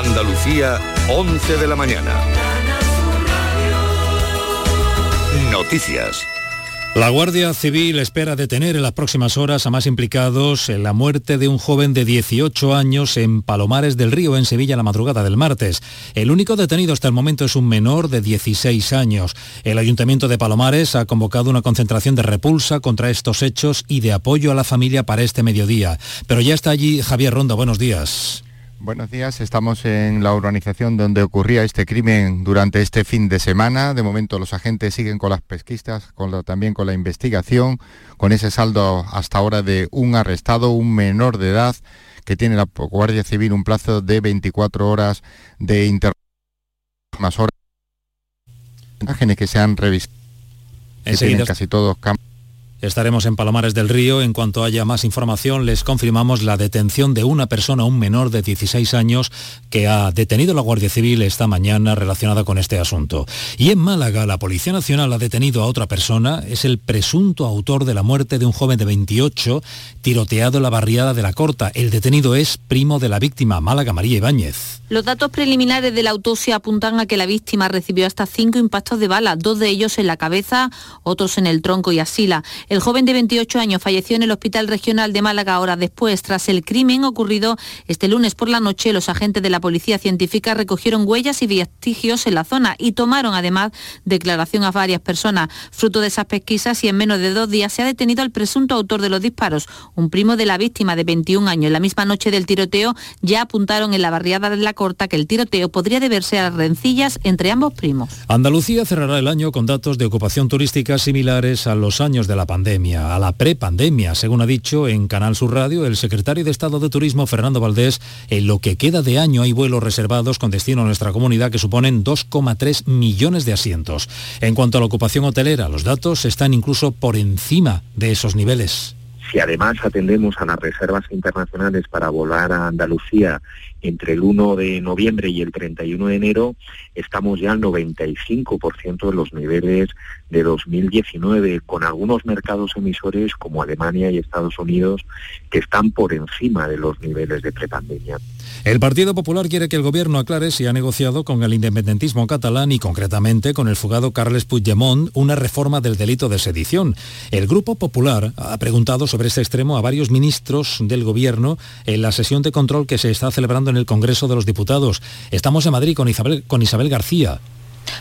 Andalucía, 11 de la mañana. Noticias. La Guardia Civil espera detener en las próximas horas a más implicados en la muerte de un joven de 18 años en Palomares del Río, en Sevilla, la madrugada del martes. El único detenido hasta el momento es un menor de 16 años. El Ayuntamiento de Palomares ha convocado una concentración de repulsa contra estos hechos y de apoyo a la familia para este mediodía. Pero ya está allí Javier Ronda. Buenos días. Buenos días, estamos en la urbanización donde ocurría este crimen durante este fin de semana. De momento los agentes siguen con las pesquisas, con también con la investigación, con ese saldo hasta ahora de un arrestado, un menor de edad, que tiene la Guardia Civil un plazo de 24 horas de interrogatorio. Más horas. Imágenes que se han revisado. Que tienen casi todos Estaremos en Palomares del Río. En cuanto haya más información, les confirmamos la detención de una persona, un menor de 16 años, que ha detenido la Guardia Civil esta mañana relacionada con este asunto. Y en Málaga, la Policía Nacional ha detenido a otra persona. Es el presunto autor de la muerte de un joven de 28 tiroteado en la barriada de la Corta. El detenido es primo de la víctima, Málaga María Ibáñez. Los datos preliminares de la autopsia apuntan a que la víctima recibió hasta cinco impactos de bala, dos de ellos en la cabeza, otros en el tronco y asila. El joven de 28 años falleció en el Hospital Regional de Málaga horas después. Tras el crimen ocurrido este lunes por la noche, los agentes de la Policía Científica recogieron huellas y vestigios en la zona y tomaron además declaración a varias personas. Fruto de esas pesquisas y en menos de dos días se ha detenido al presunto autor de los disparos, un primo de la víctima de 21 años. En la misma noche del tiroteo ya apuntaron en la barriada de la Corta que el tiroteo podría deberse a rencillas entre ambos primos. Andalucía cerrará el año con datos de ocupación turística similares a los años de la pandemia a la prepandemia, según ha dicho en Canal Sur Radio el secretario de Estado de Turismo, Fernando Valdés. En lo que queda de año hay vuelos reservados con destino a nuestra comunidad que suponen 2,3 millones de asientos. En cuanto a la ocupación hotelera, los datos están incluso por encima de esos niveles. Si además atendemos a las reservas internacionales para volar a Andalucía entre el 1 de noviembre y el 31 de enero estamos ya al 95% de los niveles de 2019, con algunos mercados emisores como Alemania y Estados Unidos que están por encima de los niveles de prepandemia. El Partido Popular quiere que el gobierno aclare si ha negociado con el independentismo catalán y concretamente con el fugado Carles Puigdemont una reforma del delito de sedición. El Grupo Popular ha preguntado sobre este extremo a varios ministros del gobierno en la sesión de control que se está celebrando en el Congreso de los Diputados. Estamos en Madrid con Isabel, con Isabel García.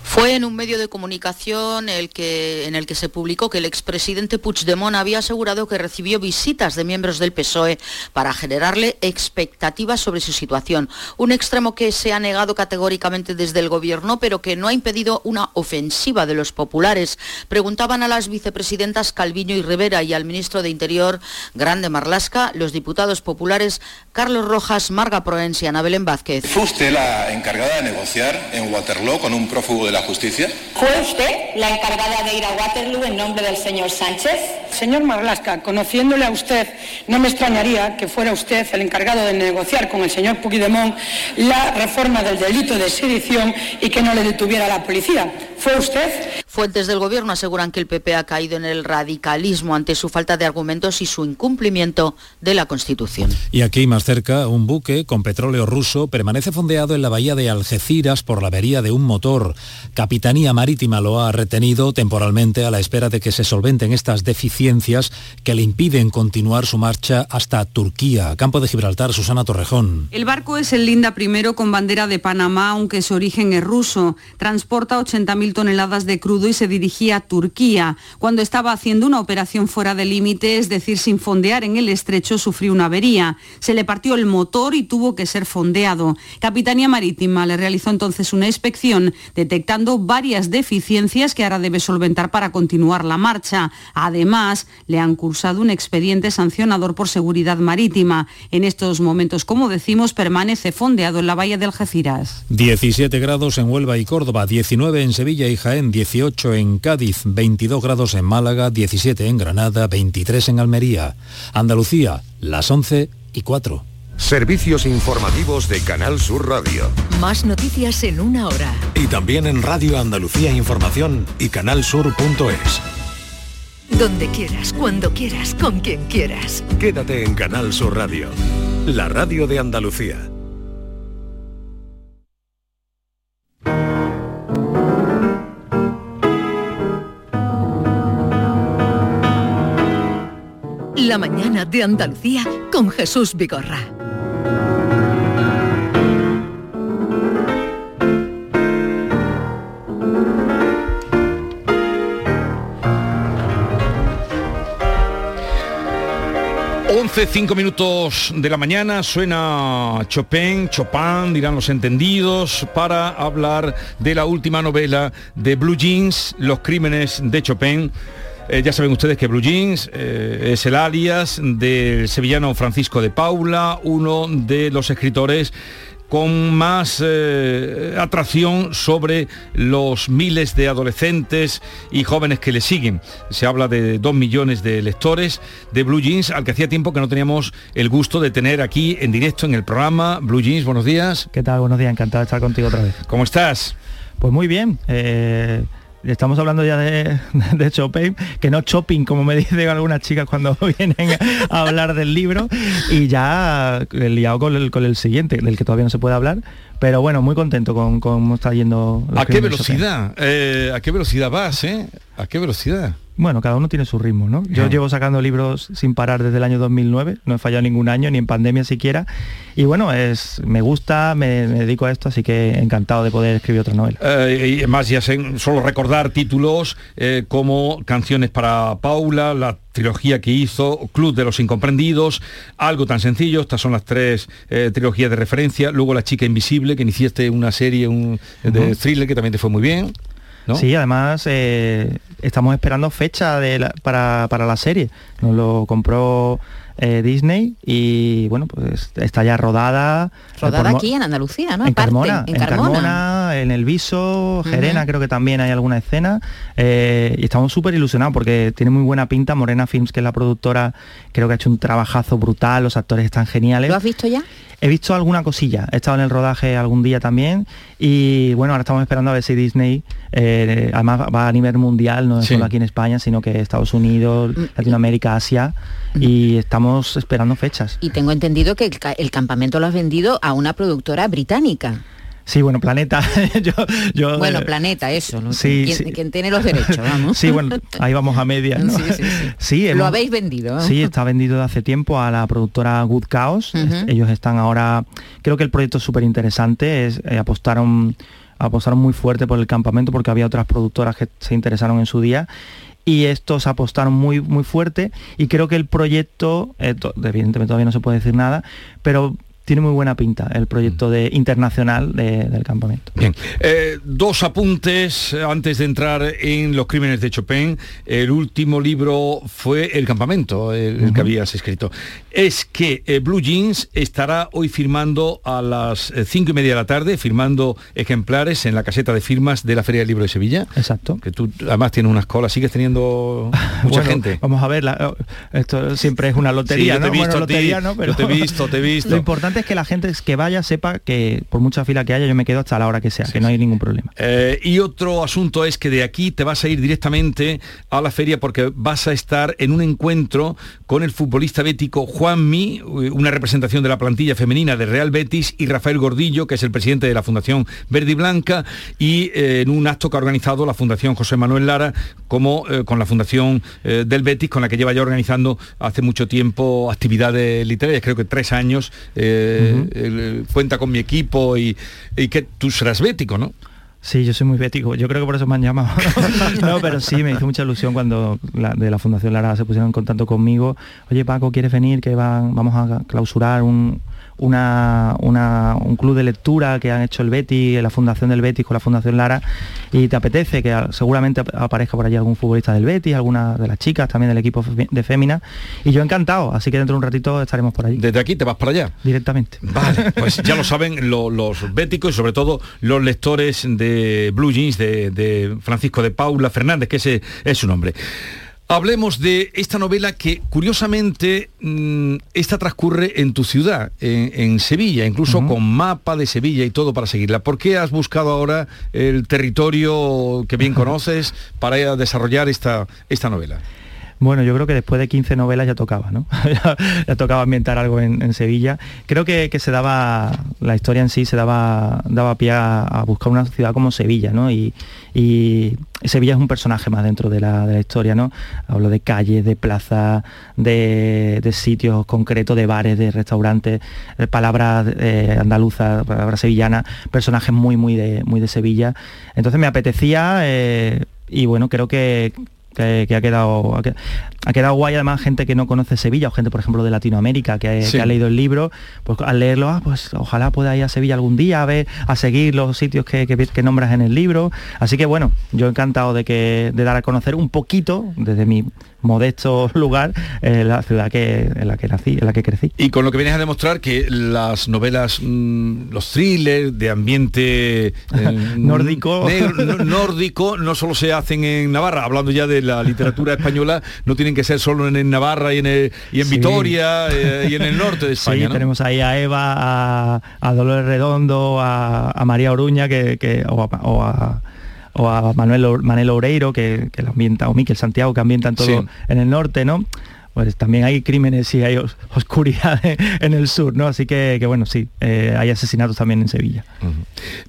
Fue en un medio de comunicación el que, en el que se publicó que el expresidente Puigdemont había asegurado que recibió visitas de miembros del PSOE para generarle expectativas sobre su situación. Un extremo que se ha negado categóricamente desde el gobierno, pero que no ha impedido una ofensiva de los populares. Preguntaban a las vicepresidentas Calviño y Rivera y al ministro de Interior, Grande Marlasca, los diputados populares Carlos Rojas, Marga Proens y Ana Belén Vázquez. ¿Fue usted la encargada de negociar en Waterloo con un prófugo de la justicia? ¿Fue usted la encargada de ir a Waterloo en nombre del señor Sánchez? Señor Marlasca, conociéndole a usted, no me extrañaría que fuera usted el encargado de negociar con el señor Puigdemont la reforma del delito de sedición y que no le detuviera la policía. ¿Fue usted? Fuentes del Gobierno aseguran que el PP ha caído en el radicalismo ante su falta de argumentos y su incumplimiento de la Constitución. Y aquí más cerca, un buque con petróleo ruso permanece fondeado en la bahía de Algeciras por la avería de un motor. Capitanía Marítima lo ha retenido temporalmente a la espera de que se solventen estas deficiencias que le impiden continuar su marcha hasta Turquía. Campo de Gibraltar, Susana Torrejón. El barco es el Linda I con bandera de Panamá, aunque su origen es ruso. Transporta 80.000 toneladas de crudo y se dirigía a Turquía. Cuando estaba haciendo una operación fuera de límite, es decir, sin fondear en el estrecho, sufrió una avería. Se le partió el motor y tuvo que ser fondeado. Capitanía Marítima le realizó entonces una inspección, detectando varias deficiencias que ahora debe solventar para continuar la marcha. Además, le han cursado un expediente sancionador por seguridad marítima. En estos momentos, como decimos, permanece fondeado en la bahía de Algeciras. 17 grados en Huelva y Córdoba, 19 en Sevilla y Jaén, 18 en Cádiz, 22 grados en Málaga, 17 en Granada, 23 en Almería. Andalucía, las 11 y 4. Servicios informativos de Canal Sur Radio. Más noticias en una hora. Y también en Radio Andalucía Información y canalsur.es. Donde quieras, cuando quieras, con quien quieras. Quédate en Canal Sur Radio, la radio de Andalucía. La mañana de Andalucía con Jesús Vigorra. Once, cinco minutos de la mañana suena Chopin, Chopin, dirán los entendidos, para hablar de la última novela de Blue Jeans, Los crímenes de Chopin. Eh, ya saben ustedes que Blue Jeans eh, es el alias del sevillano Francisco de Paula, uno de los escritores con más eh, atracción sobre los miles de adolescentes y jóvenes que le siguen. Se habla de dos millones de lectores de Blue Jeans, al que hacía tiempo que no teníamos el gusto de tener aquí en directo en el programa. Blue Jeans, buenos días. ¿Qué tal? Buenos días, encantado de estar contigo otra vez. ¿Cómo estás? Pues muy bien. Eh, Estamos hablando ya de, de Chopin, que no shopping, como me dicen algunas chicas cuando vienen a hablar del libro, y ya he liado con el, con el siguiente, del que todavía no se puede hablar, pero bueno, muy contento con cómo está yendo. ¿A qué velocidad? Eh, ¿A qué velocidad vas? Eh? ¿A qué velocidad? Bueno, cada uno tiene su ritmo, ¿no? Yo llevo sacando libros sin parar desde el año 2009, no he fallado ningún año, ni en pandemia siquiera. Y bueno, es, me gusta, me, dedico a esto, así que encantado de poder escribir otra novela. Eh, y además, ya sé, solo recordar títulos eh, como Canciones para Paula, la trilogía que hizo, Club de los Incomprendidos, algo tan sencillo, estas son las tres eh, trilogías de referencia, luego La Chica Invisible, que iniciaste una serie un, de thriller que también te fue muy bien. Sí, además eh, estamos esperando fecha para, la serie. Nos lo compró eh, Disney y bueno, pues está ya rodada. Rodada aquí en Andalucía, ¿no? En Carmona, en, Carmona. en El Viso, Gerena, creo que también hay alguna escena. Eh, y estamos súper ilusionados porque tiene muy buena pinta. Morena Films, que es la productora, creo que ha hecho un trabajazo brutal, los actores están geniales. ¿Lo has visto ya? He visto alguna cosilla, he estado en el rodaje algún día también y bueno, ahora estamos esperando a ver si Disney, eh, además va a nivel mundial, no solo aquí en España, sino que Estados Unidos, mm. Latinoamérica, Asia mm. y estamos esperando fechas. Y tengo entendido que el campamento lo has vendido a una productora británica. Sí, bueno, Planeta. yo, bueno, eh, Planeta, eso. ¿no? Sí, ¿Quién, tiene los derechos? Vamos. sí, bueno, ahí vamos a medias. ¿no? Sí, sí, Lo habéis vendido. Sí, está vendido de hace tiempo a la productora Good Chaos. Ellos están ahora. Creo que el proyecto es súper interesante. Es, eh, apostaron, apostaron muy fuerte por el campamento porque había otras productoras que se interesaron en su día y estos apostaron muy muy fuerte y creo que el proyecto eh, evidentemente todavía no se puede decir nada pero tiene muy buena pinta el proyecto de, internacional del campamento. Bien, eh, dos apuntes antes de entrar en los crímenes de Chopin. El último libro fue El campamento, el, que habías escrito. Es que eh, Blue Jeans estará hoy firmando a las eh, cinco y media de la tarde, firmando ejemplares en la caseta de firmas de la Feria del Libro de Sevilla. Exacto. Que tú además tienes unas colas, sigues teniendo mucha gente. Vamos a ver, esto siempre es una lotería, te he visto Pero... te he visto, te he visto. Lo importante es que la gente que vaya sepa que por mucha fila que haya yo me quedo hasta la hora que sea, que no hay ningún problema. Eh, y otro asunto es que de aquí te vas a ir directamente a la feria porque vas a estar en un encuentro con el futbolista bético Juan Mi, una representación de la plantilla femenina de Real Betis, y Rafael Gordillo, que es el presidente de la Fundación Verde y Blanca, y eh, en un acto que ha organizado la Fundación José Manuel Lara, como eh, con la Fundación del Betis, con la que lleva ya organizando hace mucho tiempo actividades literarias, creo que tres años cuenta con mi equipo y, que tú serás bético, ¿no? Sí, yo soy muy bético. Yo creo que por eso me han llamado. no, pero sí, me hizo mucha ilusión cuando de la Fundación Lara se pusieron en contacto conmigo. Oye, Paco, ¿quieres venir? Que van, vamos a clausurar un, una, un club de lectura que han hecho el Betis, la Fundación del Betis con la Fundación Lara, y te apetece que seguramente aparezca por allí algún futbolista del Betis, alguna de las chicas también del equipo de Fémina, y yo encantado, así que dentro de un ratito estaremos por allí. ¿Desde aquí te vas para allá? Directamente. Vale, pues ya lo saben los béticos y sobre todo los lectores de Blue Jeans de, de Francisco de Paula Fernández, que ese es su nombre. Hablemos de esta novela que curiosamente mm, esta transcurre en tu ciudad, en, Sevilla, incluso con mapa de Sevilla y todo para seguirla. ¿Por qué has buscado ahora el territorio que bien conoces para desarrollar esta, esta novela? Bueno, yo creo que después de 15 novelas ya tocaba, ¿no? ya, tocaba ambientar algo en, Sevilla. Creo que, se daba, la historia en sí se daba, daba pie a, buscar una ciudad como Sevilla, ¿no? Y, Sevilla es un personaje más dentro de la, historia, ¿no? Hablo de calles, de plazas, de, sitios concretos, de bares, de restaurantes, de palabras eh, andaluzas, palabras sevillanas, personajes muy, muy de, muy de Sevilla. Entonces me apetecía eh, y bueno, creo que que, ha quedado guay además gente que no conoce Sevilla o gente por ejemplo de Latinoamérica que, ha leído el libro pues al leerlo ah, pues ojalá pueda ir a Sevilla algún día a ver a seguir los sitios que, que, nombras en el libro así que bueno yo encantado de que de dar a conocer un poquito desde mi modesto lugar en la ciudad que, en la que nací, en la que crecí. Y con lo que vienes a demostrar que las novelas, mm, los thrillers de ambiente eh, nórdico. nórdico no solo se hacen en Navarra, hablando ya de la literatura española, no tienen que ser solo en, Navarra y en, y en Vitoria eh, y en el norte de España. Sí, tenemos ahí a Eva, a, Dolores Redondo, a, María Oruña que, o a o a Manuel, Manuel Oreiro, que, que lo ambienta, o Miquel Santiago, que ambientan todo en el norte, ¿no? Pues también hay crímenes y hay oscuridad en el sur, ¿no? Así que, que bueno, sí, eh, hay asesinatos también en Sevilla.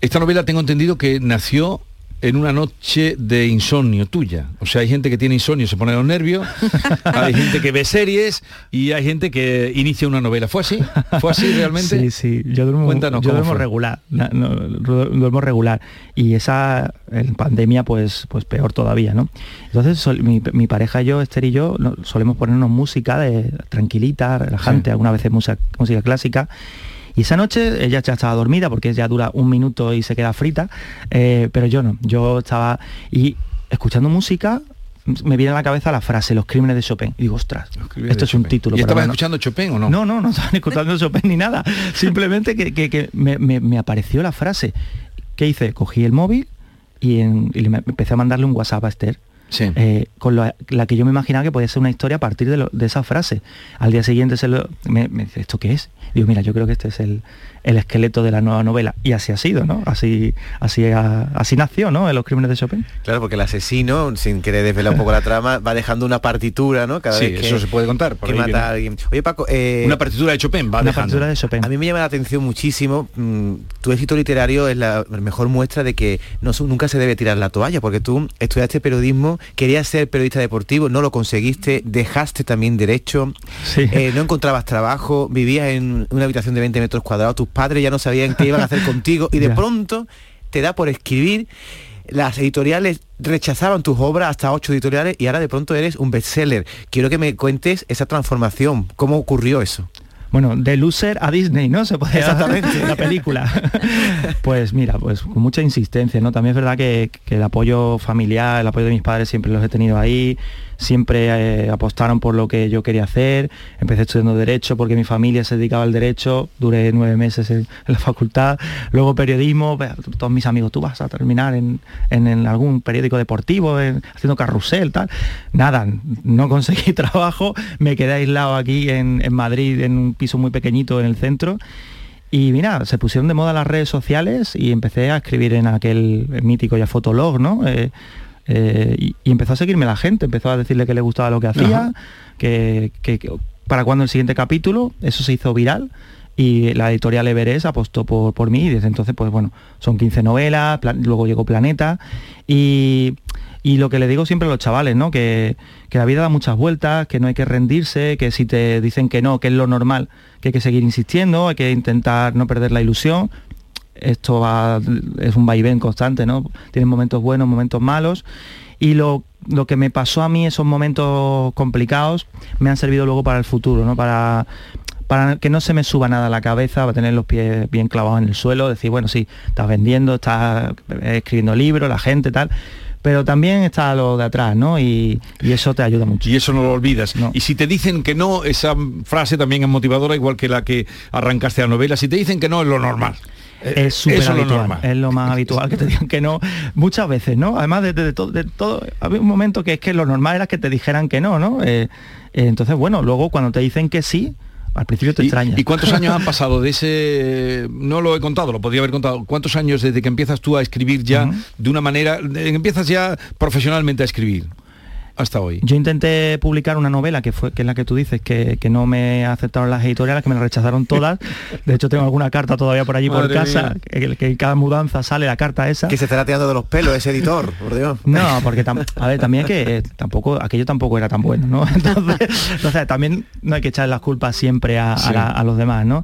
Esta novela tengo entendido que nació en una noche de insomnio tuya. O sea, hay gente que tiene insomnio, se pone los nervios, hay gente que ve series y hay gente que inicia una novela. ¿Fue así? ¿Fue así realmente? Sí, sí. Yo duermo, Cuéntanos, yo duermo regular. duermo regular. Y esa en pandemia, pues, pues peor todavía, ¿no? Entonces mi, pareja y yo, Esther y yo, solemos ponernos música de tranquilita, relajante, alguna vez música, música clásica y esa noche ella ya estaba dormida porque ya dura un minuto y se queda frita, eh, pero yo no, yo estaba y escuchando música me viene a la cabeza la frase Los crímenes de Chopin. Y digo, ostras, esto es un título. ¿Y estabas escuchando Chopin o no? No, no, no estaban escuchando Chopin ni nada. Simplemente que, me, apareció la frase. ¿Qué hice? Cogí el móvil y, empecé a mandarle un WhatsApp a Esther. Eh, con la, que yo me imaginaba que podía ser una historia a partir de, esa frase. Al día siguiente se lo, me, dice, ¿esto qué es? Digo, mira, yo creo que este es el, el esqueleto de la nueva novela. Y así ha sido, ¿no? Así, así, así nació, ¿no? En los crímenes de Chopin. Claro, porque el asesino, sin querer desvelar un poco la trama, va dejando una partitura, ¿no? Cada vez que, eso se puede contar. que mata a alguien. Oye, Paco, eh, una partitura de Chopin, va una partitura de Chopin. A mí me llama la atención muchísimo. Mm, tu éxito literario es la mejor muestra de que no, nunca se debe tirar la toalla, porque tú estudiaste periodismo, querías ser periodista deportivo, no lo conseguiste, dejaste también derecho, eh, no encontrabas trabajo, vivías en una habitación de 20 metros cuadrados, padres ya no sabían qué iban a hacer contigo y de pronto te da por escribir las editoriales rechazaban tus obras, hasta ocho editoriales, y ahora de pronto eres un bestseller. Quiero que me cuentes esa transformación, cómo ocurrió eso. Bueno, de loser a Disney, ¿no? Se puede Exactamente. la película. pues mira, pues con mucha insistencia, ¿no? También es verdad que, que el apoyo familiar, el apoyo de mis padres siempre los he tenido ahí siempre eh, apostaron por lo que yo quería hacer. Empecé estudiando Derecho porque mi familia se dedicaba al Derecho, duré nueve meses en, la facultad. Luego periodismo, todos mis amigos, tú vas a terminar en, algún periódico deportivo, haciendo carrusel, tal. Nada, no conseguí trabajo, me quedé aislado aquí en, Madrid, en un piso muy pequeñito en el centro. Y mira, se pusieron de moda las redes sociales y empecé a escribir en aquel mítico ya fotolog, ¿no? Eh, eh, y, empezó a seguirme la gente, empezó a decirle que le gustaba lo que hacía, que, para cuando el siguiente capítulo, eso se hizo viral y la editorial Everest apostó por, por mí y desde entonces pues bueno, son 15 novelas, luego llegó Planeta y, lo que le digo siempre a los chavales, ¿no? Que, que, la vida da muchas vueltas, que no hay que rendirse, que si te dicen que no, que es lo normal, que hay que seguir insistiendo, hay que intentar no perder la ilusión, esto es un vaivén constante, ¿no? Tienen momentos buenos, momentos malos. Y lo, que me pasó a mí, esos momentos complicados, me han servido luego para el futuro, ¿no? Para, para que no se me suba nada a la cabeza, para tener los pies bien clavados en el suelo, decir, bueno, sí, estás vendiendo, estás escribiendo libros, la gente, tal, pero también está lo de atrás, ¿no? Y, eso te ayuda mucho. Y eso no lo olvidas. Y si te dicen que no, esa frase también es motivadora, igual que la que arrancaste la novela, si te dicen que no, es lo normal. Eh, es súper habitual, es lo más habitual que te digan que no, muchas veces, ¿no? Además de, todo, de todo, había un momento que es que lo normal era que te dijeran que no, ¿no? Eh, eh, entonces, bueno, luego cuando te dicen que sí, al principio te extraña. ¿Y cuántos años han pasado de ese, no lo he contado, lo podría haber contado, cuántos años desde que empiezas tú a escribir ya de una manera, empiezas ya profesionalmente a escribir? Hasta hoy? Yo intenté publicar una novela que fue que es la que tú dices, que, que no me aceptaron las editoriales, que me la rechazaron todas. De hecho, tengo alguna carta todavía por allí por casa, que, que en cada mudanza sale la carta esa. Que se estará tirando de los pelos ese editor, por Dios. No, porque tam- a ver, también que eh, tampoco, aquello tampoco era tan bueno, ¿no? Entonces, entonces, también no hay que echar las culpas siempre a, a Sí. la- a los demás, ¿no?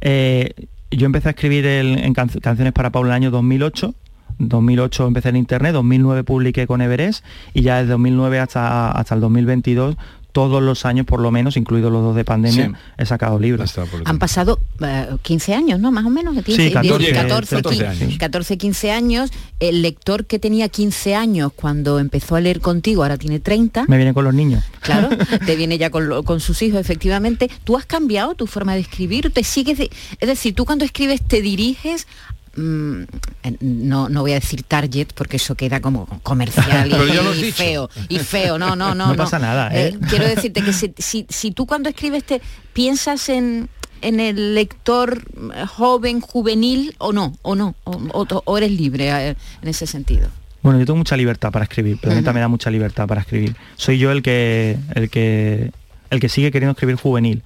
Eh, yo empecé a escribir el- en canc- canciones para Paula en el año 2008. 2008 empecé en internet, 2009 publiqué con Everest y ya desde 2009 hasta, hasta el 2022 todos los años por lo menos, incluidos los dos de pandemia, Sí. he sacado libros. Han pasado eh, 15 años, ¿no? Más o menos. 15, Sí, 14, 14, 14 qui- años. 14, 15 años. El lector que tenía 15 años cuando empezó a leer contigo, ahora tiene 30. Me viene con los niños. Claro, te viene ya con, lo- con sus hijos, efectivamente. ¿Tú has cambiado tu forma de escribir? ¿Te sigues de- Es decir, tú cuando escribes te diriges... mm, eh, no, no voy a decir target porque eso queda como comercial y, feo y feo no no no No pasa nada, ¿eh? quiero decirte que si, si- si tú cuando escribes te piensas en en el lector eh, joven juvenil o no o no o, o- o eres libre eh, en ese sentido Bueno, yo tengo mucha libertad para escribir, pero a mí Ujú. también me da mucha libertad para escribir. Soy yo el que, el que, el que sigue queriendo escribir juvenil.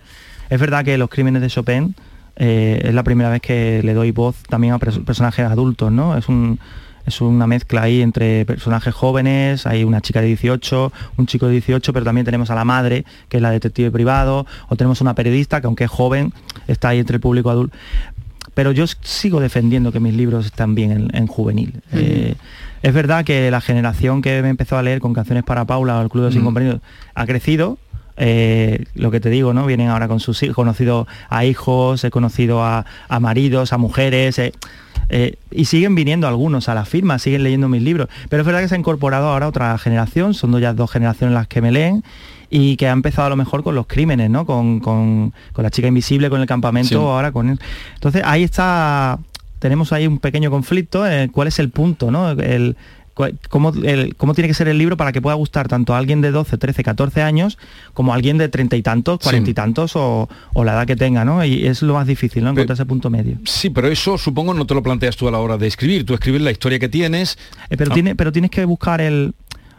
Es verdad que los crímenes de Chopin eh, es la primera vez que le doy voz también a pers- personajes adultos, ¿no? Es un es una mezcla ahí entre personajes jóvenes, hay una chica de 18, un chico de 18, pero también tenemos a la madre, que es la detective privado, o tenemos una periodista que aunque es joven, está ahí entre el público adulto pero yo sigo defendiendo que mis libros están bien en, en juvenil. Eh, es verdad que la generación que me empezó a leer con canciones para Paula o el Club de los Mm. Incomprendidos ha crecido. Eh, lo que te digo, ¿no? Vienen ahora con sus hijos, he conocido a hijos, he conocido a, a maridos, a mujeres, eh, eh, y siguen viniendo algunos a la firma, siguen leyendo mis libros. Pero es verdad que se ha incorporado ahora otra generación, son ya dos generaciones las que me leen, y que ha empezado a lo mejor con los crímenes, ¿no? Con, con- con la chica invisible, con el campamento, Sí. ahora con él. Entonces ahí está, tenemos ahí un pequeño conflicto, eh, ¿cuál es el punto, ¿no? El, Cómo, el- cómo tiene que ser el libro para que pueda gustar tanto a alguien de 12, 13, 14 años como a alguien de 30 y tantos, 40 y tantos o, o la edad que tenga, ¿no? Y es lo más difícil, ¿no? Encontrar ese punto medio. Sí, pero eso supongo no te lo planteas tú a la hora de escribir. Tú escribes la historia que tienes. Eh, pero, Ah, tiene, pero tienes que buscar el,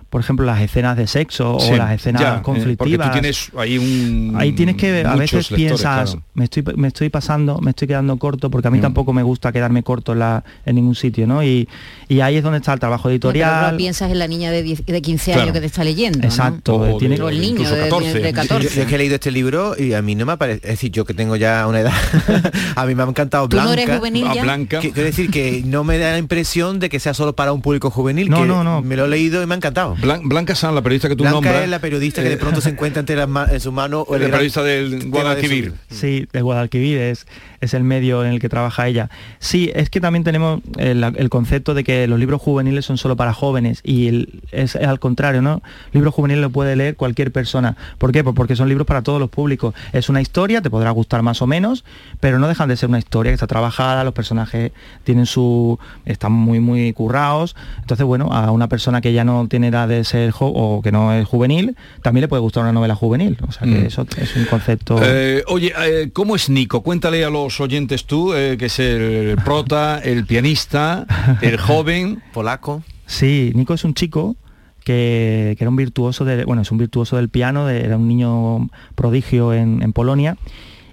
por ejemplo, las escenas de sexo sí, o las escenas ya, eh, conflictivas. Porque tú tienes ahí un... Ahí tienes que, a veces lectores, piensas, claro. me, estoy, me estoy pasando, me estoy quedando corto, porque a mí Mm. tampoco me gusta quedarme corto en, la, en ningún sitio, ¿no? Y, y ahí es donde está el trabajo Pero editorial. no piensas en la niña de, 10 de 15 Claro. años que te está leyendo ¿no? Exacto, O tiene- de- o el niño incluso de, 14. de Yo, 14 yo es que he leído este libro y a mí no me parece, es decir, yo que tengo ya una edad, a mí me ha encantado ¿Tú no Blanca. eres juvenil A ya? Blanca. Que- Quiero decir que no me da la impresión de que sea solo para un público juvenil, No, que no, no. me lo he leído y me ha encantado. Blan- Blanca San, la periodista que tú Blanca nombras. es la periodista que de eh, pronto se encuentra entre las ma- en su mano o el la gran periodista del de Guadalquivir. su- Sí, de Guadalquivir es, es el medio en el que trabaja ella. Sí, es que también tenemos el, el concepto de que los libros juveniles son solo para jóvenes y el- es, al contrario, ¿no? Libros juveniles lo puede leer cualquier persona. ¿Por qué? Pues porque son libros para todos los públicos. Es una historia, te podrá gustar más o menos, pero no dejan de ser una historia que está trabajada, los personajes tienen su están muy muy currados. Entonces, bueno, a una persona que ya no tiene edad de ser jo- o que no es juvenil, también le puede gustar una novela juvenil. O sea que Mm. eso es un concepto. Eh, oye, eh, ¿cómo es Nico? Cuéntale a los oyentes tú, eh, que es el prota, el pianista, el joven. Polaco. Sí, Nico es un chico que, que era un virtuoso de, bueno, es un virtuoso del piano, de- era un niño prodigio en, en Polonia,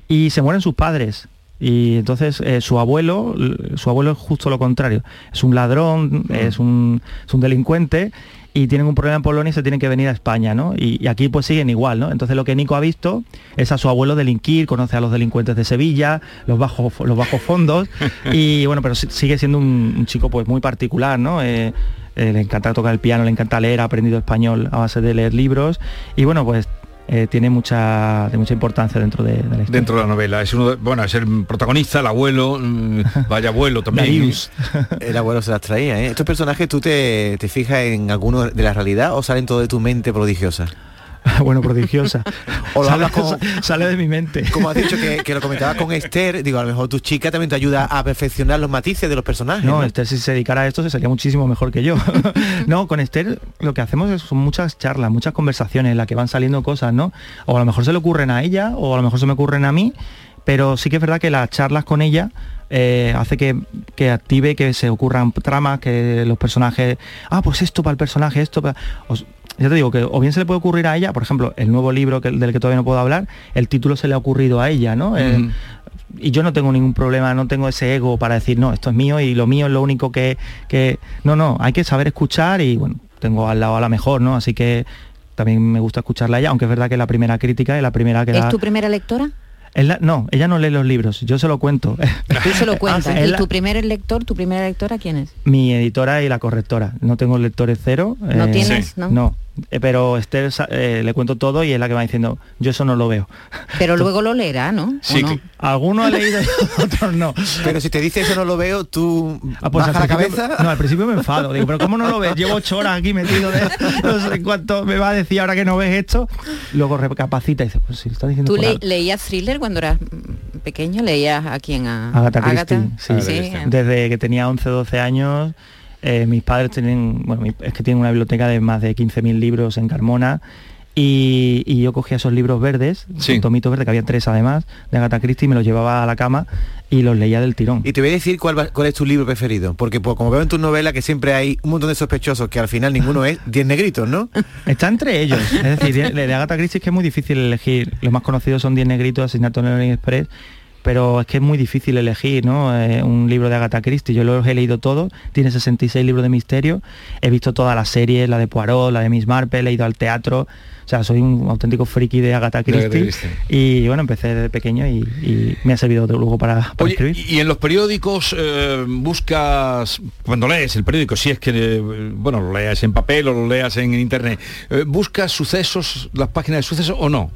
y se mueren sus padres. Y entonces eh, su abuelo, su abuelo es justo lo contrario. Es un ladrón, es, un, es un delincuente y tienen un problema en Polonia y se tienen que venir a España, ¿no? Y, y aquí pues siguen igual, ¿no? Entonces lo que Nico ha visto es a su abuelo delinquir, conoce a los delincuentes de Sevilla, los bajos, los bajos fondos, y bueno, pero si- sigue siendo un, un chico pues muy particular, ¿no? Eh, eh, le encanta tocar el piano, le encanta leer, ha aprendido español a base de leer libros y bueno, pues eh, tiene mucha, de mucha importancia dentro de, de la historia. Dentro de la novela. Es uno de- bueno, es el protagonista, el abuelo, mm, vaya abuelo también. El abuelo se las traía, ¿eh? ¿Estos personajes tú te, te fijas en alguno de la realidad o salen todo de tu mente prodigiosa? bueno, prodigiosa. O lo sale, hablas con- sale de mi mente. Como has dicho que, que lo comentabas con Esther, digo, a lo mejor tu chica también te ayuda a perfeccionar los matices de los personajes. No, ¿no? Esther si se dedicara a esto se sería muchísimo mejor que yo. no, con Esther lo que hacemos es, son muchas charlas, muchas conversaciones en las que van saliendo cosas, ¿no? O a lo mejor se le ocurren a ella, o a lo mejor se me ocurren a mí, pero sí que es verdad que las charlas con ella eh, hace que, que active, que se ocurran tramas, que los personajes, ah, pues esto para el personaje, esto para... os- ya te digo que o bien se le puede ocurrir a ella, por ejemplo, el nuevo libro que, del que todavía no puedo hablar, el título se le ha ocurrido a ella, ¿no? Eh, y yo no tengo ningún problema, no tengo ese ego para decir, no, esto es mío y lo mío es lo único que, que... No, no, hay que saber escuchar y bueno, tengo al lado a la mejor, ¿no? Así que también me gusta escucharla a ella, aunque es verdad que la primera crítica es la primera que ¿Es da... tu primera lectora? La- no, ella no lee los libros, yo se lo cuento. Tú se lo cuentas. Es ¿Y la- tu primer lector, tu primera lectora quién es? mi editora y la correctora. No tengo lectores cero. ¿No tienes, no? No. Eh, pero Esther eh, le cuento todo y es la que va diciendo, yo eso no lo veo. Pero luego lo leerá, ¿no? ¿O no? algunos ha leído y otros no. Pero si te dice eso no lo veo, tú Ah, pues baja la cabeza. No, al principio me enfado. Digo, pero ¿cómo no lo ves? Llevo ocho horas aquí metido de no sé cuánto me va a decir ahora que no ves esto. Luego recapacita y dice, pues si está diciendo ¿Tú le- leías thriller cuando eras pequeño? ¿Leías a quién? A Agatha Christie, Agatha? sí. Desde que tenía 11 12 años, eh, mis padres tienen, bueno, es que tienen una biblioteca de más de 15.000 libros en Carmona. Y, y yo cogía esos libros verdes, con tomitos verdes, que había tres además, de Agatha Christie, y me los llevaba a la cama y los leía del tirón. Y te voy a decir cuál, va- cuál es tu libro preferido, porque pues, como veo en tu novela que siempre hay un montón de sospechosos que al final ninguno es 10 negritos, ¿no? Está entre ellos. Es decir, de, de Agatha Christie es que es muy difícil elegir. Los más conocidos son 10 negritos, Asesinato en el Express, pero es que es muy difícil elegir ¿no? Eh, un libro de Agatha Christie. Yo los he leído todos, tiene 66 libros de misterio, he visto todas las series, la de Poirot, la de Miss Marple, he ido al teatro. O sea, soy un auténtico friki de Agatha Christie. Y bueno, empecé desde pequeño y, y me ha servido de luego para, para Oye, escribir. y en los periódicos eh, buscas, cuando lees el periódico, si es que, eh, bueno, lo leas en papel o lo leas en internet, eh, ¿buscas sucesos, las páginas de sucesos o no?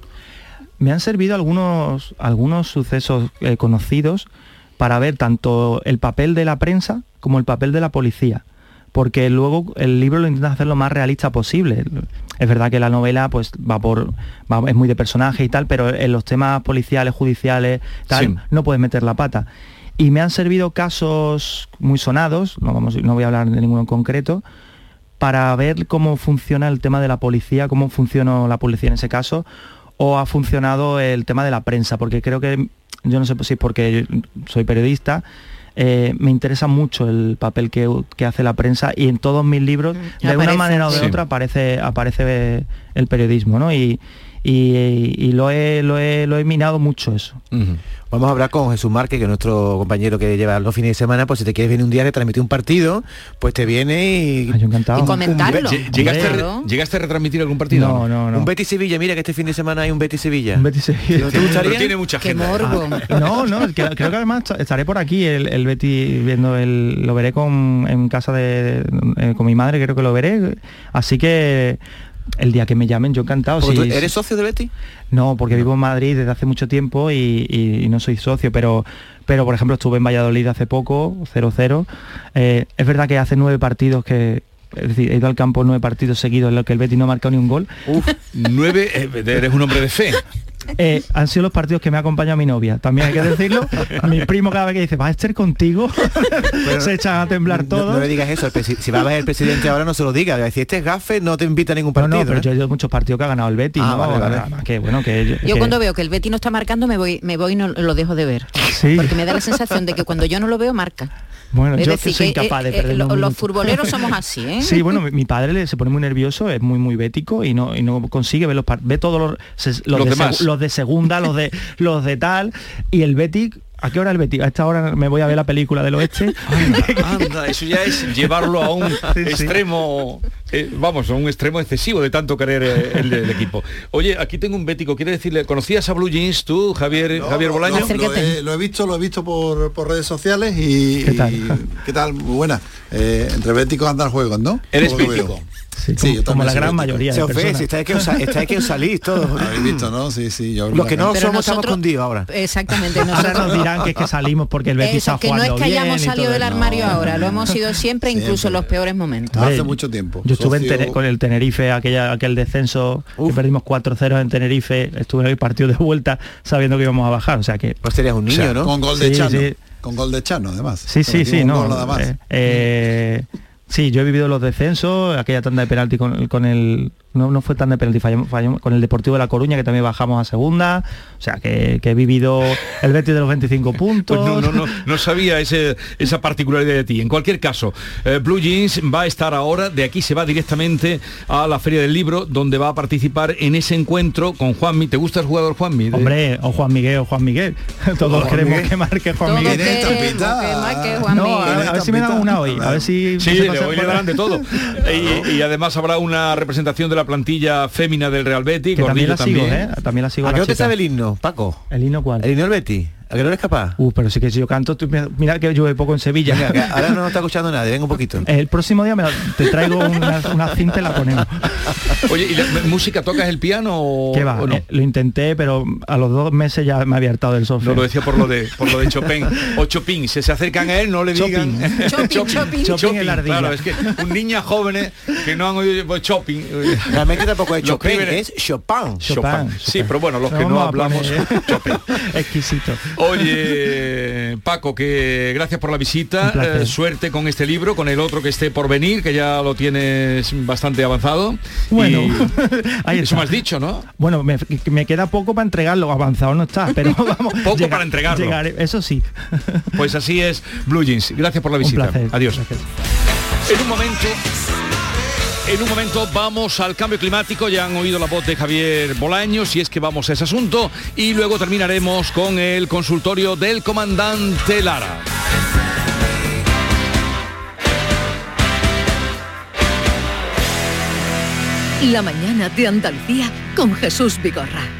Me han servido algunos, algunos sucesos eh, conocidos para ver tanto el papel de la prensa como el papel de la policía. Porque luego el libro lo intenta hacer lo más realista posible. Es verdad que la novela pues va por va- es muy de personaje y tal, pero en los temas policiales, judiciales, tal, Sí. no puedes meter la pata. Y me han servido casos muy sonados, no, vamos, no voy a hablar de ninguno en concreto, para ver cómo funciona el tema de la policía, cómo funciona la policía en ese caso, o ha funcionado el tema de la prensa, porque creo que, yo no sé si es porque soy periodista, eh, me interesa mucho el papel que, que hace la prensa y en todos mis libros, de aparece. una manera o de Sí. otra, aparece, aparece el periodismo, ¿no? Y, y- y lo, he, lo, he, lo he minado mucho eso. Vamos a hablar con Jesús Márquez, que es nuestro compañero que lleva los fines de semana, pues si te quieres venir un día de transmitir un partido, pues te viene y... encantado. Y comentarlo. Un ¿Llegaste, a, re- Claro. ¿Llegaste a retransmitir algún partido? No, no, no. Un Betis Sevilla, mira que este fin de semana hay un Betis Sevilla. Un Betis Sevilla. ¿No te gustaría? Pero tiene mucha Qué gente. morbo. No, no, es que creo que además estaré por aquí el, el Betty viendo el lo veré con en casa de, eh, con mi madre, creo que lo veré. Así que el día que me llamen yo encantado. Tú- ¿Eres socio de Betis? No, porque vivo en Madrid desde hace mucho tiempo y, y- y no soy socio, pero pero por ejemplo estuve en Valladolid hace poco, 0-0. Eh, es verdad que hace nueve partidos que es decir, he ido al campo nueve partidos seguidos en los que el Betis no ha marcado ni un gol. Uf, nueve, eh, eres un hombre de fe. Eh, han sido los partidos que me ha acompañado mi novia, también hay que decirlo. mi primo cada vez que dice, ¿va a estar contigo? Se echan a temblar No, todos. no le digas eso, si va a ver el presidente ahora no se lo diga, a decir, este es gafe, no te invita a ningún partido. no, pero ¿eh? yo he ido a muchos partidos que ha ganado el Betis, Ah, ¿no? vale, vale. Además que bueno, que Yo que- cuando veo que el Betty no está marcando me voy, me voy y no lo dejo de ver. Sí. Porque me da la sensación de que cuando yo no lo veo marca. Bueno, es yo decir, que soy que, incapaz de eh, perder eh, los lo- los futboleros somos así, ¿eh? Sí, bueno, mi, mi padre le- se pone muy nervioso, es muy muy bético y no y no consigue ver los par- ve todos los, los, Los de, demás. segu- los de segunda, los de los de tal y el Betis ¿A qué hora el Betis? A esta hora me voy a ver la película del oeste. Anda, eso ya es llevarlo a un extremo, eh, vamos, a un extremo excesivo de tanto querer eh, el, el equipo. Oye, aquí tengo un bético, quiere decirle, ¿conocías a Blue Jeans tú, Javier, Javier Bolaño? No, lo, he, lo he visto, lo he visto por, por redes sociales y ¿Qué tal? y- ¿qué tal? Muy buena. Eh, entre béticos andan juegos, ¿no? ¿Eres bético? Sí, yo como la gran mayoría Se de ofrece, personas. está que os, está que os salís todos. Lo habéis visto, ¿no? Sí, sí. Yo Los que no Pero somos estamos nosotros- escondidos ahora. Exactamente, Ahora nosotros... nos dirán que es que salimos porque el Betis Eso, está que no es jugando que hayamos salido del armario ahora, lo hemos sido siempre, incluso en los peores momentos. Hace mucho tiempo. Yo estuve en Socio- con el Tenerife, aquella, aquel descenso que perdimos 4-0 en Tenerife, estuve en el partido de vuelta sabiendo que íbamos a bajar, o sea que... Pues serías un niño, ¿no? Con gol de Sí, Chano. sí. Con gol de Chano, además. Sí, sí, sí, no. gol nada más. eh, eh, sí, yo he vivido los descensos, aquella tanda de penalti con, con el no, no fue tan de penalti, fallamos, fallamos con el Deportivo de La Coruña, que también bajamos a segunda, o sea, que, que he vivido el Betis de los 25 puntos. Pues no, no, no, no sabía ese, esa particularidad de ti. En cualquier caso, eh, Blue Jeans va a estar ahora, de aquí se va directamente a la Feria del Libro, donde va a participar en ese encuentro con Juanmi. ¿Te gusta el jugador Juanmi? De- Hombre, o Juan Miguel o Juan Miguel. Todos Juan queremos Miguel. que marque Juan Todos Miguel. queremos que marque Juan no, Miguel. a, ver- a ver si me dan una hoy. A ver si Sí, hoy le darán de todo. y, y además habrá una representación de la plantilla fémina del Real Betis, Que también la sigo, también. ¿eh? También la sigo. ¿A la qué no te sabe el himno, Paco? ¿El himno cuál? ¿El himno del Betty? ¿A que no eres capaz? Uh, pero sí que si yo canto, tú, mira, que llueve poco en Sevilla. Venga, que ahora no nos está escuchando nadie, venga un poquito. El próximo día me te traigo una, una cinta y la ponemos. Oye, ¿y la música tocas el piano o, ¿Qué va? o no? Eh, lo intenté, pero a los dos meses ya me había hartado del software. No lo decía por lo de por lo de Chopin o Chopin. Si se acercan a él, no le digan Chopin. Chopin, Chopin. Chopin ardilla. Claro, es que un niños jóvenes que no han oído pues, Chopin. Realmente tampoco es Lo Chopin, es Chopin. Chopin. Sí, pero bueno, los que no hablamos poner- Chopin. Exquisito. Oye, Paco, que gracias por la visita. Eh, suerte con este libro, con el otro que esté por venir, que ya lo tienes bastante avanzado. Bueno, Y ahí eso está. me has dicho, ¿no? Bueno, me, me queda poco para entregarlo, avanzado no está, pero vamos. Poco llega- para entregarlo. eso sí. Pues así es Blue Jeans. Gracias por la visita. Adiós. En un momento. En un momento vamos al cambio climático, ya han oído la voz de Javier Bolaños y es que vamos a ese asunto y luego terminaremos con el consultorio del comandante Lara. La mañana de Andalucía con Jesús Vigorra.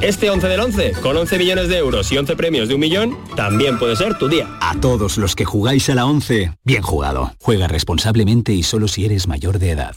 Este 11 del 11, con 11 millones de euros y 11 premios de un millón, también puede ser tu día. A todos los que jugáis a la 11, bien jugado. Juega responsablemente y solo si eres mayor de edad.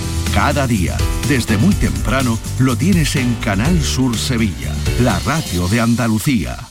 Cada día, desde muy temprano, lo tienes en Canal Sur Sevilla, la radio de Andalucía.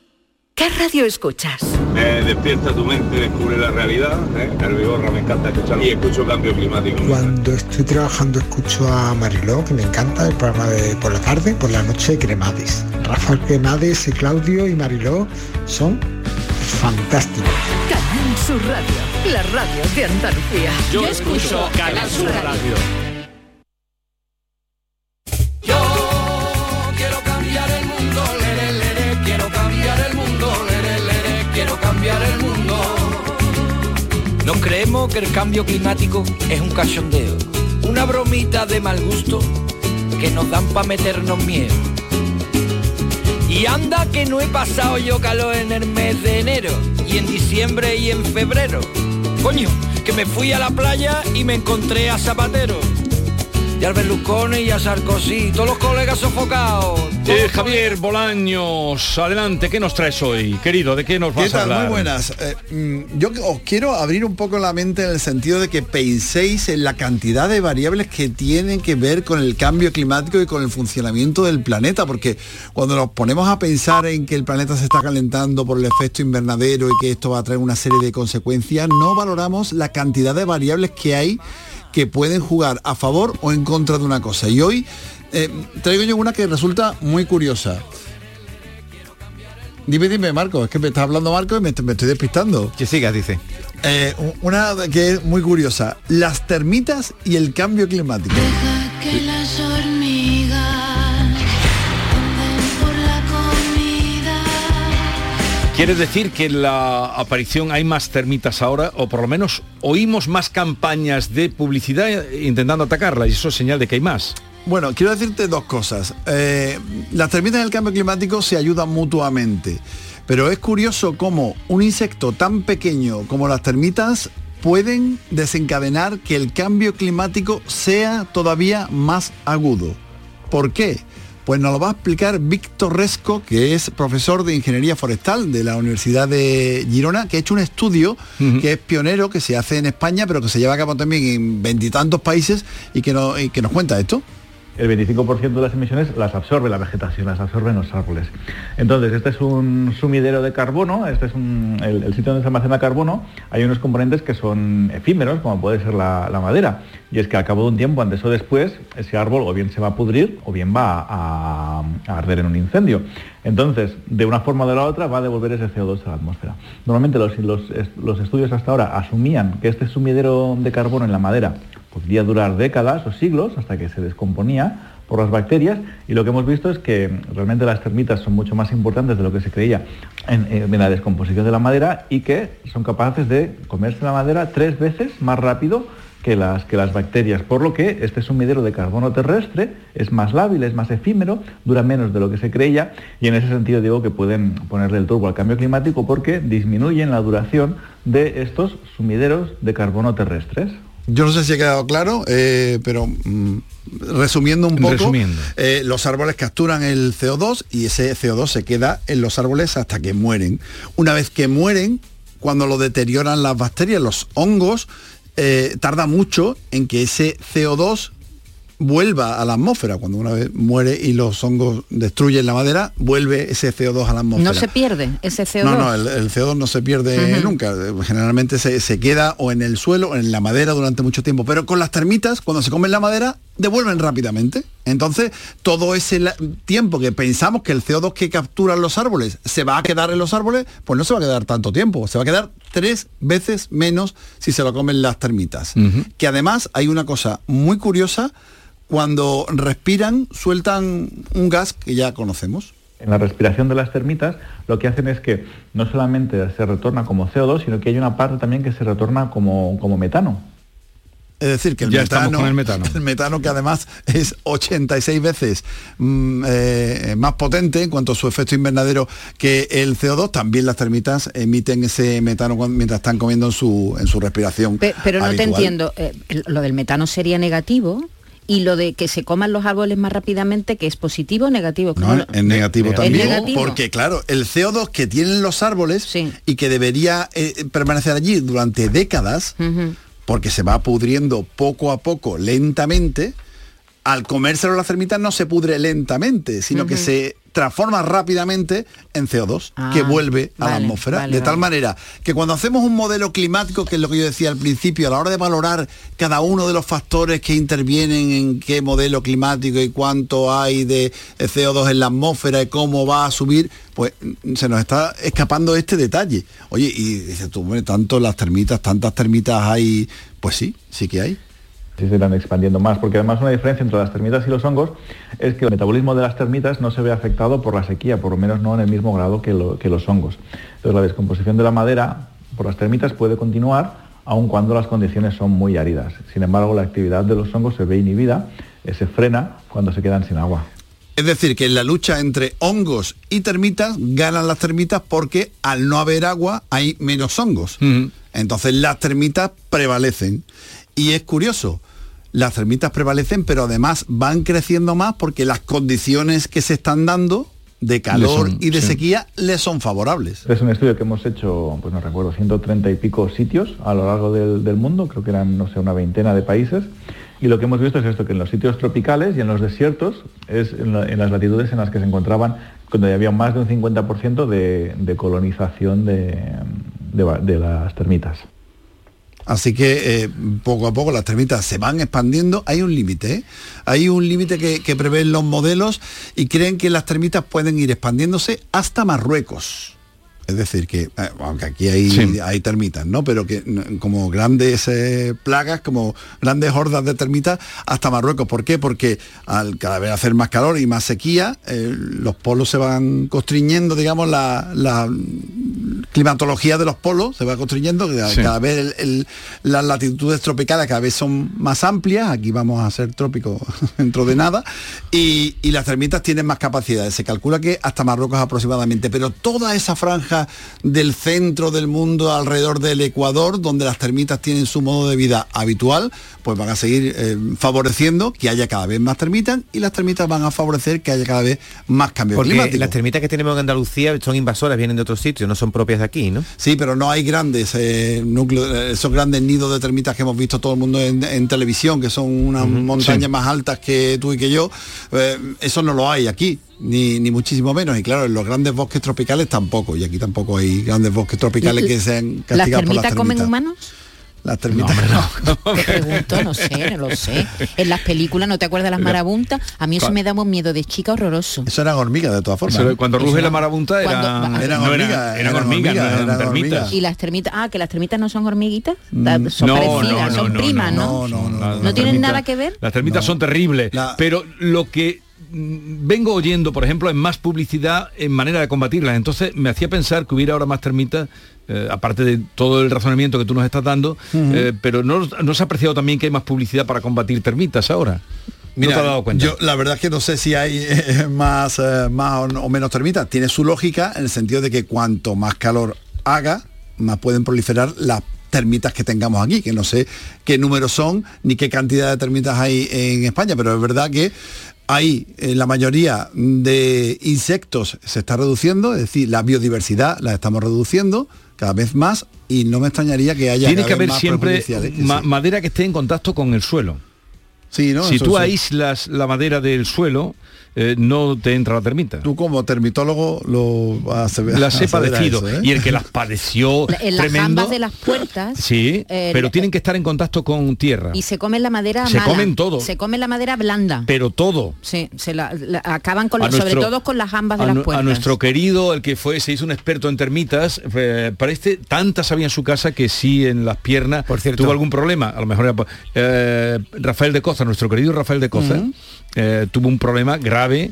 ¿Qué radio escuchas? Eh, despierta tu mente, descubre la realidad. ¿eh? El Vigorra me encanta escuchar y escucho cambio climático. Cuando estoy trabajando escucho a Mariló, que me encanta, el programa de por la tarde, por la noche Cremades. Rafael Cremades, y Claudio y Mariló son fantásticos. Canal Sur Radio, la radio de Andalucía. Yo escucho Canal Sur Radio. Nos creemos que el cambio climático es un cachondeo, una bromita de mal gusto que nos dan para meternos miedo. Y anda que no he pasado yo calor en el mes de enero, y en diciembre y en febrero. Coño, que me fui a la playa y me encontré a Zapatero. Y al Berlusconi y a Sarkozy, todos los colegas sofocados. Eh, Javier Bolaños, adelante, ¿qué nos traes hoy? Querido, ¿de qué nos vas ¿Qué tal? a hablar? Muy buenas. Eh, mm, yo os quiero abrir un poco la mente en el sentido de que penséis en la cantidad de variables que tienen que ver con el cambio climático y con el funcionamiento del planeta, porque cuando nos ponemos a pensar en que el planeta se está calentando por el efecto invernadero y que esto va a traer una serie de consecuencias, no valoramos la cantidad de variables que hay que pueden jugar a favor o en contra de una cosa. Y hoy eh, traigo yo una que resulta muy curiosa. Dime, dime, Marco, es que me está hablando Marco y me, me estoy despistando. Que sigas, dice. Eh, una que es muy curiosa. Las termitas y el cambio climático. Que ¿Quiere decir que en la aparición hay más termitas ahora o por lo menos oímos más campañas de publicidad intentando atacarla y eso es señal de que hay más? Bueno, quiero decirte dos cosas. Eh, las termitas y el cambio climático se ayudan mutuamente, pero es curioso cómo un insecto tan pequeño como las termitas pueden desencadenar que el cambio climático sea todavía más agudo. ¿Por qué? Pues nos lo va a explicar Víctor Resco, que es profesor de Ingeniería Forestal de la Universidad de Girona, que ha hecho un estudio que es pionero, que se hace en España, pero que se lleva a cabo también en veintitantos países y que, no- y que nos cuenta esto. El 25% de las emisiones las absorbe la vegetación, las absorben los árboles. Entonces, este es un sumidero de carbono, este es un- el, sitio donde se almacena carbono, hay unos componentes que son efímeros, como puede ser la, madera, y es que al cabo de un tiempo, antes o después, ese árbol o bien se va a pudrir o bien va a, a arder en un incendio. Entonces, de una forma o de la otra, va a devolver ese CO2 a la atmósfera. Normalmente los, los, los estudios hasta ahora asumían que este sumidero de carbono en la madera podría durar décadas o siglos hasta que se descomponía por las bacterias y lo que hemos visto es que realmente las termitas son mucho más importantes de lo que se creía en, la descomposición de la madera y que son capaces de comerse la madera tres veces más rápido que las, que las bacterias, por lo que este sumidero de carbono terrestre es más lábil, es más efímero, dura menos de lo que se creía y en ese sentido digo que pueden ponerle el turbo al cambio climático porque disminuyen la duración de estos sumideros de carbono terrestres. Yo no sé si ha quedado claro, eh, pero mm, resumiendo un poco, Resumiendo. eh, los árboles capturan el CO2 y ese CO2 se queda en los árboles hasta que mueren. Una vez que mueren, cuando lo deterioran las bacterias, los hongos, eh, tarda mucho en que ese CO2 vuelva a la atmósfera. Cuando una vez muere y los hongos destruyen la madera, vuelve ese CO2 a la atmósfera. No se pierde ese CO2. No, no, el, el CO2 no se pierde nunca. Generalmente se, se queda o en el suelo o en la madera durante mucho tiempo. Pero con las termitas, cuando se comen la madera, devuelven rápidamente. Entonces, todo ese tiempo que pensamos que el CO2 que capturan los árboles se va a quedar en los árboles, pues no se va a quedar tanto tiempo. Se va a quedar tres veces menos si se lo comen las termitas. Que además hay una cosa muy curiosa. Cuando respiran, sueltan un gas que ya conocemos. En la respiración de las termitas lo que hacen es que no solamente se retorna como CO2, sino que hay una parte también que se retorna como, como metano. Es decir, que el Ya metano, con el metano. el metano que además es 86 veces mm, eh, más potente en cuanto a su efecto invernadero que el CO2, también las termitas emiten ese metano cuando- mientras están comiendo en su, en su respiración. Pe- pero no te entiendo, eh, lo del metano sería negativo y lo de que se coman los árboles más rápidamente, que es positivo o negativo. ¿Cómo No, lo- es negativo ¿Es también, negativo? porque claro, el CO2 que tienen los árboles y que debería eh, permanecer allí durante décadas, porque se va pudriendo poco a poco, lentamente, al comérselo las termitas no se pudre lentamente, sino que se transforma rápidamente en CO2, Ah, que vuelve a la atmósfera. vale, de tal manera que cuando hacemos un modelo climático, que es lo que yo decía al principio, a la hora de valorar cada uno de los factores que intervienen en qué modelo climático y cuánto hay de eh, CO2 en la atmósfera y cómo va a subir, pues mm, se nos está escapando este detalle. Oye, y dices tú, hombre, tanto las termitas, tantas termitas hay, pues sí, sí que hay. Se irán expandiendo más, porque además una diferencia entre las termitas y los hongos es que el metabolismo de las termitas no se ve afectado por la sequía, por lo menos no en el mismo grado que, lo- que los hongos. Entonces la descomposición de la madera por las termitas puede continuar aun cuando las condiciones son muy áridas. Sin embargo, la actividad de los hongos se ve inhibida, eh, se frena cuando se quedan sin agua. Es decir, que en la lucha entre hongos y termitas ganan las termitas porque al no haber agua hay menos hongos. Entonces las termitas prevalecen. Y es curioso, las termitas prevalecen, pero además van creciendo más porque las condiciones que se están dando de calor son- y de sí. sequía les son favorables. Es un estudio que hemos hecho, pues no recuerdo, 130 y pico sitios a lo largo del, del mundo, creo que eran, no sé, una veintena de países. Y lo que hemos visto es esto, que en los sitios tropicales y en los desiertos, es en, la- en las latitudes en las que se encontraban, cuando había más de un 50% de, de colonización de, de va- de las termitas. Así que eh, poco a poco las termitas se van expandiendo. Hay un límite, ¿eh? hay un límite que, que prevén los modelos y creen que las termitas pueden ir expandiéndose hasta Marruecos. Es decir, que, eh, aunque aquí hay, Sí. hay termitas, ¿no? Pero que como grandes eh, plagas, como grandes hordas de termitas, hasta Marruecos. ¿Por qué? Porque al cada vez hacer más calor y más sequía, eh, los polos se van constriñendo, digamos, la, la climatología de los polos se va Sí. cada vez el- el- las latitudes tropicales cada vez son más amplias, aquí vamos a ser trópicos dentro de nada, y, y las termitas tienen más capacidades, se calcula que hasta Marruecos aproximadamente, pero toda esa franja del centro del mundo alrededor del Ecuador, donde las termitas tienen su modo de vida habitual, pues van a seguir eh, favoreciendo que haya cada vez más termitas y las termitas van a favorecer que haya cada vez más cambio Porque climático. las termitas que tenemos en Andalucía son invasoras, vienen de otros sitios, no son propias de aquí, ¿no? Sí, pero no hay grandes eh, núcleos, eh, esos grandes nidos de termitas que hemos visto todo el mundo en, en televisión, que son unas montañas sí. más altas que tú y que yo. eh, eso no lo hay aquí, ni, ni muchísimo menos. Y claro, en los grandes bosques tropicales tampoco. Y aquí tampoco hay grandes bosques tropicales que sean ¿Las castigados por las termitas comen humanos? Las termitas Te pregunto, no sé, no lo sé. En las películas, ¿no te acuerdas de las marabuntas? A mí eso Cua- me daba un miedo de chica horroroso. Eso eran hormigas de todas formas. Eso, cuando ruge la marabunta Cuando- eran, Eran no hormigas, eran, eran hormigas, no hormigas, eran eran termitas. hormigas. Y las termitas, ah, que las termitas no son hormiguitas, Mm, son no, parecidas, no, son no, primas, no, ¿no? no, no, ¿No tienen nada que ver? Las termitas son terribles, pero lo que vengo oyendo, por ejemplo, es más publicidad en manera de combatirlas. Entonces me hacía pensar que hubiera ahora más termitas, eh, aparte de todo el razonamiento que tú nos estás dando, eh, pero no, no se ha apreciado también que hay más publicidad para combatir termitas ahora. ¿No te has dado cuenta? Yo la verdad es que no sé si hay eh, más, más o, o menos termitas. Tiene su lógica en el sentido de que cuanto más calor haga, más pueden proliferar las termitas que tengamos aquí, que no sé qué números son ni qué cantidad de termitas hay en España, pero es verdad que hay eh, la mayoría de insectos se está reduciendo, es decir, la biodiversidad la estamos reduciendo cada vez más y no me extrañaría que haya Tiene que haber siempre ma- madera que esté en contacto con el suelo. Sí, ¿no? si Eso tú sí. aíslas la madera del suelo, eh, no te entra la termita. Tú como termitólogo lo vas a Las he padecido eso, ¿eh? y el que las padeció En las tremendo. jambas de las puertas Sí, eh, pero tienen que estar en contacto con tierra. y se comen la madera Se mala. comen todo. Se come la madera blanda. Pero todo. Sí, se la, la- acaban con la- sobre nuestro- todo con las jambas de a, las nu- a puertas. nuestro querido, el que fue, se hizo un experto en termitas, eh, parece tantas había en su casa que sí en las piernas tuvo algún problema. A lo mejor era por- eh, Rafael de Coza, nuestro querido Rafael de Coza, Ujú. Eh, tuvo un problema grave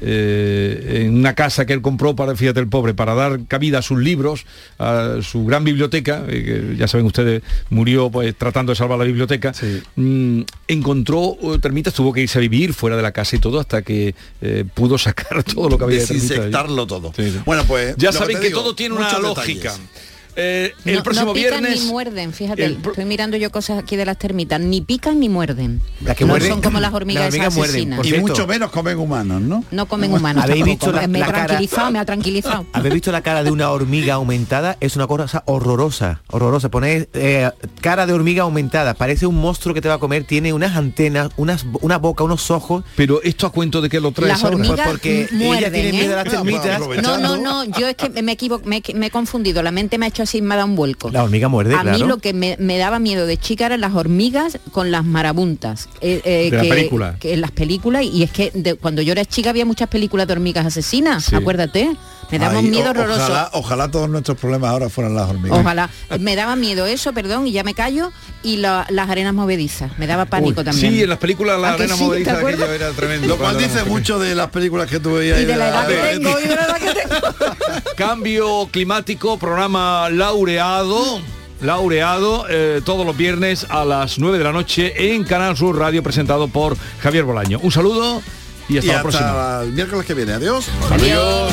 eh, en una casa que él compró para, fíjate el pobre, para dar cabida a sus libros, a su gran biblioteca, eh, que ya saben ustedes, murió pues tratando de salvar la biblioteca, mm, encontró termitas, tuvo que irse a vivir fuera de la casa y todo hasta que eh, pudo sacar todo lo que había de. Desinsectarlo todo. Bueno, pues Ya saben que digo, todo tiene una lógica. Eh, el No- próximo no pican viernes... ni muerden, fíjate, el estoy mirando yo cosas aquí de las termitas, ni pican ni muerden. Las que no muerden- son como las hormigas, las hormigas muerden, Y mucho menos comen humanos, ¿no? No comen humanos. ¿Habéis visto la- me la ha cara? tranquilizado, me ha tranquilizado. ¿Habéis visto la cara de una hormiga aumentada? Es una cosa horrorosa, horrorosa. Ponéis eh, cara de hormiga aumentada, parece un monstruo que te va a comer, tiene unas antenas, unas, una boca, unos ojos. Pero esto a cuento de que lo traes Las ahora. hormigas Pues porque muerden, ella tiene ¿eh? miedo a las termitas. No, no, no, yo es que me, equivo- me, me he confundido, la mente me ha hecho así, me ha dado un vuelco. La hormiga muerde, A mí lo que me, me daba miedo de chica eran las hormigas con las marabuntas. eh, eh, De la que, película. que en las películas, y es que de- cuando yo era chica había muchas películas de hormigas asesinas, Sí. acuérdate. Me daba un miedo o- horroroso. Ojalá, ojalá todos nuestros problemas ahora fueran las hormigas. Ojalá. Me daba miedo eso, perdón, y ya me callo, y la- las arenas movedizas. Me daba pánico Uy, también. Sí, en las películas la ¿A que arena sí? ¿Te movediza acuerdas? aquello era tremendo. Lo cual dice mucho de las películas que tú veías. Y de la edad que tengo, y de la edad que tengo. Cambio climático, programa laureado. Laureado eh, todos los viernes a las 9 de la noche en Canal Sur Radio presentado por Javier Bolaño. Un saludo y hasta y la próxima. hasta el miércoles que viene. Adiós. Adiós.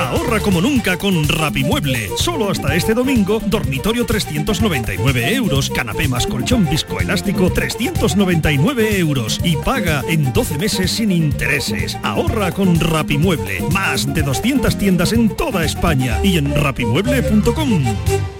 Ahorra como nunca con Rapimueble. Solo hasta este domingo, dormitorio 399 euros, canapé más colchón viscoelástico 399 euros y paga en 12 meses sin intereses. Ahorra con Rapimueble. Más de 200 tiendas en toda España y en rapimueble.com.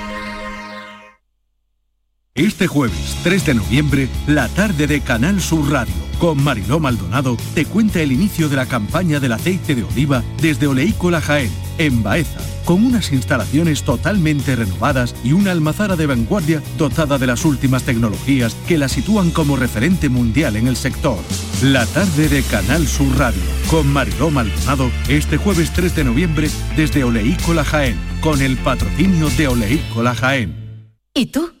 Este jueves 3 de noviembre, la tarde de Canal Sur Radio, con Mariló Maldonado, te cuenta el inicio de la campaña del aceite de oliva desde Oleícola Jaén, en Baeza, con unas instalaciones totalmente renovadas y una almazara de vanguardia dotada de las últimas tecnologías que la sitúan como referente mundial en el sector. La tarde de Canal Sur Radio, con Mariló Maldonado, este jueves 3 de noviembre desde Oleícola Jaén, con el patrocinio de Oleícola Jaén. ¿Y tú?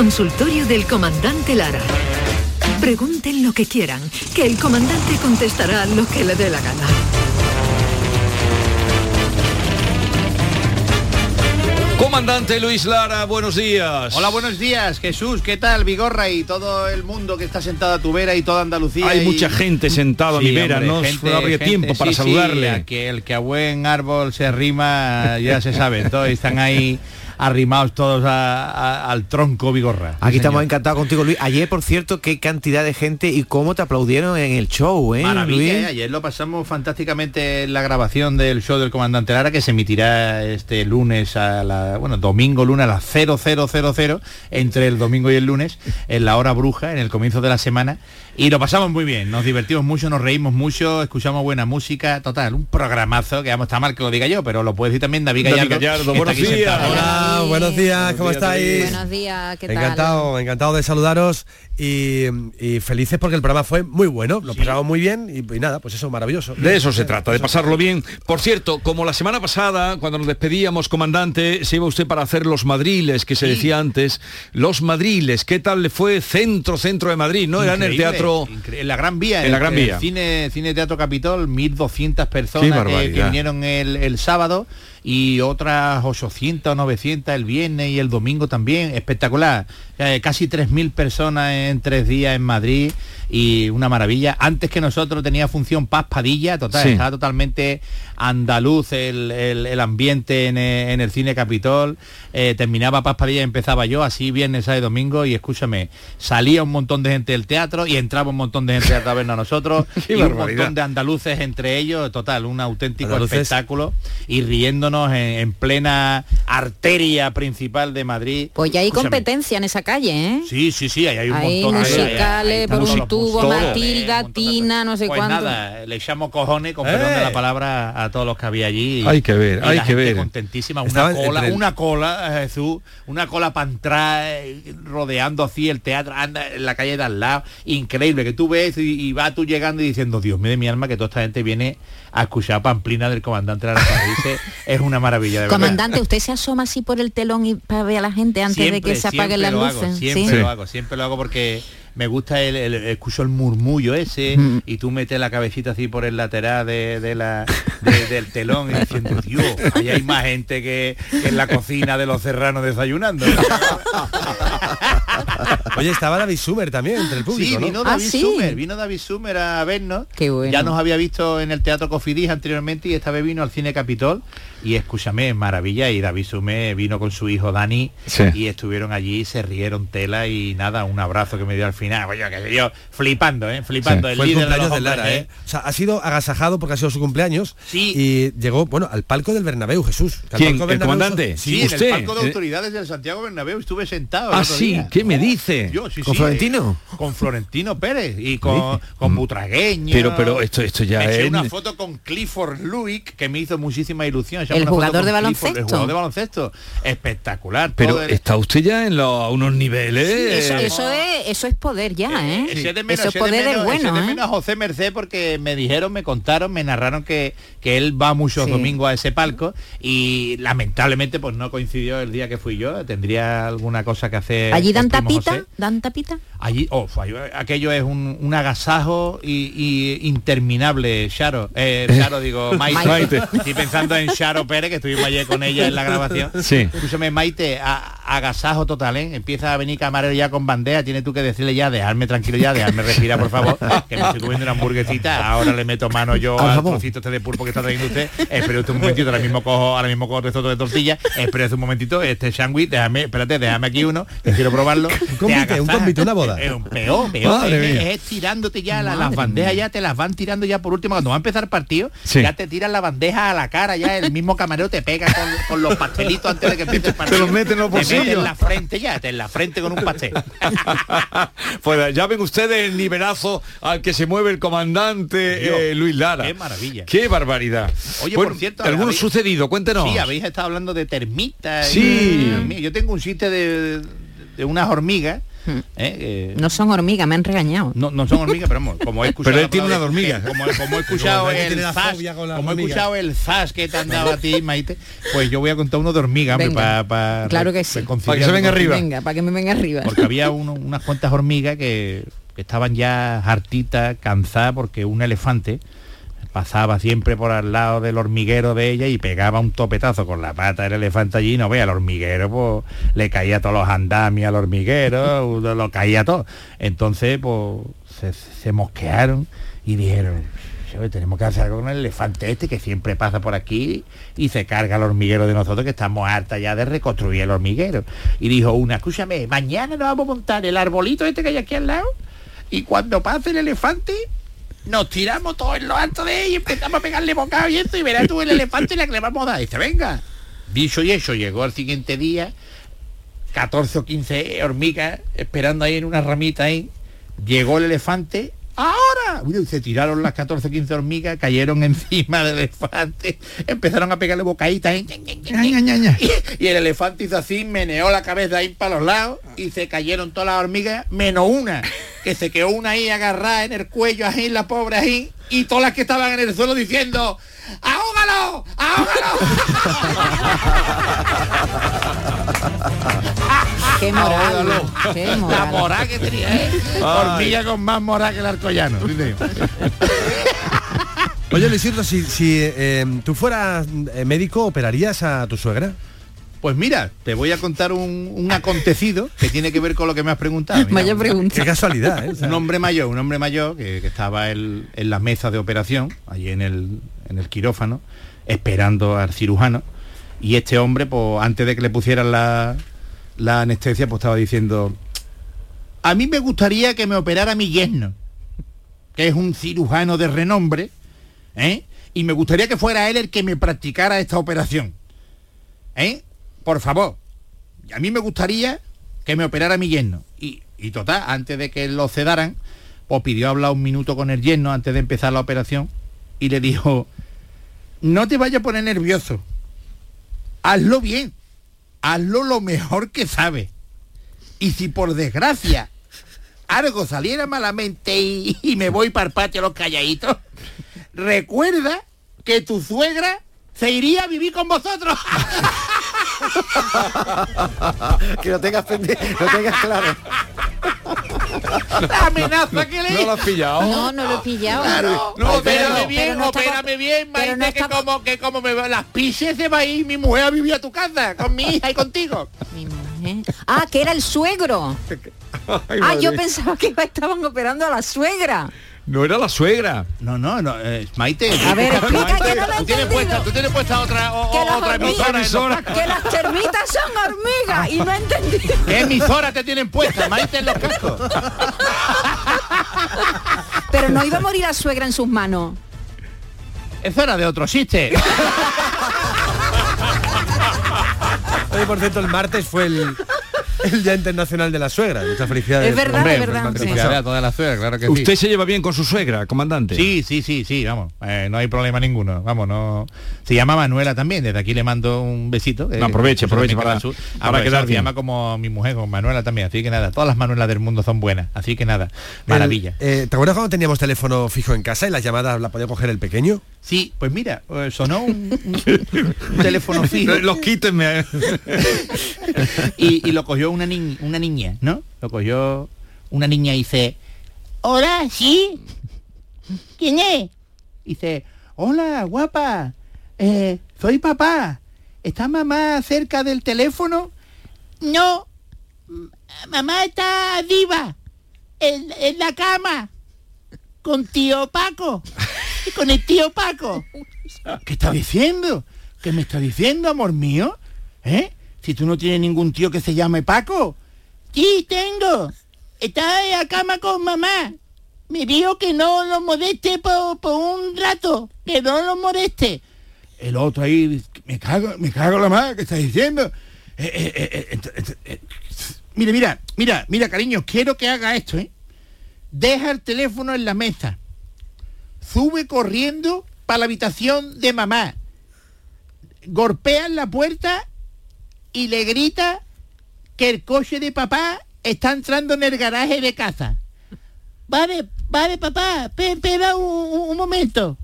Consultorio del comandante Lara. Pregunten lo que quieran, que el comandante contestará lo que le dé la gana. Comandante Luis Lara, buenos días. Hola, buenos días, Jesús. ¿Qué tal, Vigorra y todo el mundo que está sentado a tu vera y toda Andalucía? Hay y- mucha gente sentada a mi Sí, vera, hombre, no gente- no habría gente, tiempo para sí, saludarle. que el que a buen árbol se arrima, ya se sabe, todos están ahí arrimados todos a- a- al tronco Vigorra. Sí, Aquí estamos encantados contigo, Luis. Ayer, por cierto, qué cantidad de gente y cómo te aplaudieron en el show, ¿eh, Maravilla, Luis? ¿eh? ayer lo pasamos fantásticamente en la grabación del show del comandante Lara que se emitirá este lunes a la, bueno, domingo, lunes a las 0000 entre el domingo y el lunes en la hora bruja, en el comienzo de la semana y lo pasamos muy bien, nos divertimos mucho, nos reímos mucho, escuchamos buena música, total, un programazo que vamos está mal que lo diga yo, pero lo puede decir también David David Gallardo. Buenos días. Hola, buenos días, ¿cómo Buenos días, estáis? Buenos días, ¿qué tal? Encantado, encantado de saludaros y, y felices porque el programa fue muy bueno, lo pasamos muy bien y, y nada, pues eso, maravilloso. De eso se trata, de pasarlo bien. Por cierto, como la semana pasada, cuando nos despedíamos, comandante, se iba usted para hacer los madriles, que se decía antes. Los madriles, ¿qué tal le fue centro, centro de Madrid? ¿No? Era en el teatro... en la Gran Vía En la el- Gran el Vía. cine cine teatro capitol 1200 Qué personas que, barbaridad. que vinieron el, el sábado y otras 800 o 900 el viernes y el domingo también espectacular Eh, casi 3000 personas en, tres días en Madrid y una maravilla. Antes que nosotros tenía función Paz Padilla, total, Sí. estaba totalmente andaluz el, el- el ambiente en, eh, en el cine Capitol. Eh, terminaba Paz Padilla y empezaba yo, así viernes, sábado y domingo, y escúchame, salía un montón de gente del teatro y entraba un montón de gente a vernos a nosotros y un montón de andaluces entre ellos, total, un auténtico Andaluces. espectáculo y riéndonos en, en plena arteria principal de Madrid. Pues ya hay Escúchame, competencia en esa calle, ¿eh? Sí, sí, sí, ahí hay un Hay montón de musicales, por un tubo, musicales, Matilda, Tina, no sé pues cuánto. nada, le echamos cojones, con perdón de ¡Eh! la palabra, a todos los que había allí. Hay que ver, hay la que gente ver. contentísima, una Estaban cola, el- una cola, eh, Jesús, una cola para entrar, eh, rodeando así el teatro, anda en la calle de al lado, increíble, que tú ves y, y vas tú llegando y diciendo, Dios mío de mi alma, que toda esta gente viene a escuchar Pamplina del comandante Lara Dice, es una maravilla, de verdad. Comandante, ¿usted se asoma así por el telón y para ver a la gente antes de que se apaguen las luces? Hago, siempre ¿Sí? lo hago, siempre lo hago porque me gusta el, el- escucho el murmullo ese y tú metes la cabecita así por el lateral de, de la, de- del telón y diciendo, Dios, ahí hay más gente que, que en la cocina de los serranos desayunando. Oye, estaba David Sumer también entre el público, Sí, ¿no? vino Ah, David sí. Sumer, vino David Sumer a vernos. Qué bueno. Ya nos había visto en el Teatro Cofidis anteriormente y esta vez vino al Cine Capitol y escúchame, maravilla, y David Sumer vino con su hijo Dani Sí. y estuvieron allí, se rieron tela y nada, un abrazo que me dio al final, oye, que se dio flipando, ¿eh? Flipando, el Fue el líder de cumpleaños los de Lara, hombres, ¿eh? O sea, ha sido agasajado porque ha sido su cumpleaños Sí. y llegó, bueno, al palco del Bernabéu, Jesús. Que al ¿Quién? palco ¿El Bernabéu comandante? Sí, Sí, en usted, el palco de eh. autoridades del Santiago Bernabéu estuve sentado. Ah, sí. ¿qué me dice? Yo, sí, ¿Con sí, Florentino? eh, con Florentino Pérez y con, con Butragueño. Pero, pero esto, esto ya Me eché es... una foto con Clifford Luick que me hizo muchísima ilusión. El jugador de Clifford, baloncesto. El jugador de baloncesto. Espectacular. Pero está usted ya en los- a unos niveles... Eso, eh, eso es, eso es poder ya, ¿eh? Eché de menos, eso es poder menos- del bueno, eché de ¿eh? menos a José Merced porque me dijeron, me contaron, me narraron que, que él va muchos Sí. domingos a ese palco y lamentablemente pues no coincidió el día que fui yo. Tendría alguna cosa que hacer. Allí dan tapita, José. dan tapita. Allí, oh, aquello es un, un agasajo y, y interminable, Sharo. Eh, Sharo, digo, Maite. Maite. Estoy pensando en Sharo Pérez, que estuvimos ayer con ella en la grabación. Sí. Escúchame, Maite, a- agasajo total, ¿eh? Empieza a venir camarero ya con bandeja, tienes tú que decirle ya, dejarme tranquilo ya, dejarme respirar, por favor, que me estoy comiendo una hamburguesita, ahora le meto mano yo Al trocito este de pulpo que está trayendo usted. Espere usted un momentito, ahora mismo cojo, ahora mismo cojo esto de tortilla, espere un momentito, este sándwich, déjame, espérate, déjame aquí uno, que quiero probarlo. Un convite, un convite, una boda. Es un peor, peor. Es, tirándote ya la- las bandejas ya te las van tirando ya por último cuando va a empezar el partido Sí. ya te tiran la bandeja a la cara ya el mismo camarero te pega con, con los pastelitos antes de que empiece el partido los en los Te mete bolsillos. en la frente ya te en la frente con un pastel pues ya ven ustedes el nivelazo al que se mueve el comandante eh, Luis Lara. qué maravilla. Qué barbaridad. Oye, Bueno, por cierto, ¿Alguno habéis- sucedido? Cuéntenos. sí habéis estado hablando de termitas Sí. y- yo tengo un chiste de, de unas hormigas ¿eh? que- No son hormigas, me han regañado. no, no son hormigas, pero vamos, como he escuchado... Pero él tiene una hormiga. eh, Como, como he escuchado el zas, fobia con las como he hormigas. escuchado el zas que te han dado a ti, Maite, pues yo voy a contar uno de hormiga, hombre, Venga. para... Claro que sí. Para que se venga arriba. Venga, para que me venga arriba. Porque había uno- unas cuantas hormigas que, que estaban ya hartitas, cansadas, porque un elefante pasaba siempre por al lado del hormiguero de ella y pegaba un topetazo con la pata del elefante allí, no vea, el hormiguero pues le caía todos los andamios al hormiguero, lo caía todo. Entonces pues se, se mosquearon y dijeron, "Joder, tenemos que hacer algo con el elefante este que siempre pasa por aquí y se carga el hormiguero de nosotros que estamos hartas ya de reconstruir el hormiguero. Y dijo una, escúchame, mañana nos vamos a montar el arbolito este que hay aquí al lado y cuando pase el elefante nos tiramos todos en lo alto de él y empezamos a pegarle bocado y esto y verás tú el elefante la que le vamos a. Y dice, venga. Dicho y eso, llegó al siguiente día 14 o 15 hormigas esperando ahí en una ramita ahí. Llegó el elefante. ¡Ahora! Uy, se tiraron las 14 o 15 hormigas, cayeron encima del elefante, empezaron a pegarle bocaditas ahí. Y, y el elefante hizo así, meneó la cabeza ahí para los lados y se cayeron todas las hormigas, menos una, que se quedó una ahí agarrada en el cuello, ahí, la pobre ahí, y todas las que estaban en el suelo diciendo, ¡ahógalo! ¡ahógalo! Qué moral. Ahógalo. Qué La moral. moral que tenía, ¿eh? Hormiga con más moral que el arcollano. Oye, Luisito, si, si eh, tú fueras eh, médico, ¿operarías a tu suegra? Pues mira, te voy a contar un, un acontecido que tiene que ver con lo que me has preguntado. Mira, Vaya pregunta. Qué casualidad, ¿eh? Un hombre mayor, un hombre mayor que, que estaba el- en la mesa de operación, allí en el, en el quirófano, esperando al cirujano. Y este hombre, pues antes de que le pusieran la, la anestesia, pues estaba diciendo, a mí me gustaría que me operara mi yerno, que es un cirujano de renombre, ¿eh? y me gustaría que fuera él el que me practicara esta operación. ¿Eh? Por favor. A mí me gustaría que me operara mi yerno. Y, y total, antes de que lo sedaran, pues pidió hablar un minuto con el yerno antes de empezar la operación y le dijo, no te vayas a poner nervioso. Hazlo bien. Hazlo lo mejor que sabes. Y si por desgracia algo saliera malamente y, me voy para el patio los calladitos, recuerda que tu suegra se iría a vivir con vosotros. que lo tengas lo tengas claro. La amenaza que le ¿No lo has pillado? No, no lo he pillado. Claro. No, opérame pero- bien, no opérame bien, Maite, no que como que como me va- las pises se va a ir mi mujer a vivir a tu casa, con mi hija y contigo. ¿Eh? Ah, que era el suegro. Ay, ah, yo pensaba que estaban operando a la suegra. No era la suegra. No, no, no, eh, Maite. A ver, explica que no lo he tú tienes puesta, tú tienes puesta otra, o- Que otra hormigas- emisora. Que las termitas son hormigas y no he entendido. ¿Qué emisora te tienen puesta, Maite, en los cascos? Pero no iba a morir la suegra en sus manos. Eso era de otro chiste. Oye, por cierto, el martes fue el, el Día Internacional de la Suegra. Muchas felicidades. Es verdad, Hombre, es verdad, el martes sí. pasado. Felicidades a todas las suegras, claro que ¿Usted sí. se lleva bien con su suegra, comandante? Sí, sí, sí, sí, vamos. eh, no hay problema ninguno. Vamos, no. Se llama Manuela también. Desde aquí le mando un besito. eh, No, aproveche, aproveche para- para Aproveche, quedar Se llama como mi mujer, como Manuela también. Así que nada, todas las Manuelas del mundo son buenas. Así que nada, maravilla. El, eh, ¿Te acuerdas cuando teníamos teléfono fijo en casa y las llamadas la podía coger el pequeño? Sí, pues mira, eh, sonó un, un- teléfono fijo. Los quítenme. y, y lo cogió una, ni- una niña, ¿no? Lo cogió una niña y dice, hola, sí. ¿Quién es? Dice, hola, guapa. eh, soy papá. ¿Está mamá cerca del teléfono? No. Mamá está arriba. En, en la cama. Con tío Paco. Con el tío Paco. ¿Qué está diciendo? ¿Qué me está diciendo, amor mío? ¿Eh? Si tú no tienes ningún tío que se llame Paco. Sí, tengo. Está en la cama con mamá. Me dijo que no lo moleste por, por un rato. Que no lo moleste. El otro ahí, me cago, me cago la madre, ¿qué está diciendo? Eh, eh, eh, eh, mira, mira, mira, cariño, quiero que haga esto, ¿eh? Deja el teléfono en la mesa. Sube corriendo para la habitación de mamá. Golpea en la puerta y le grita que el coche de papá está entrando en el garaje de casa. Vale, vale, papá, pe- espera un- un momento.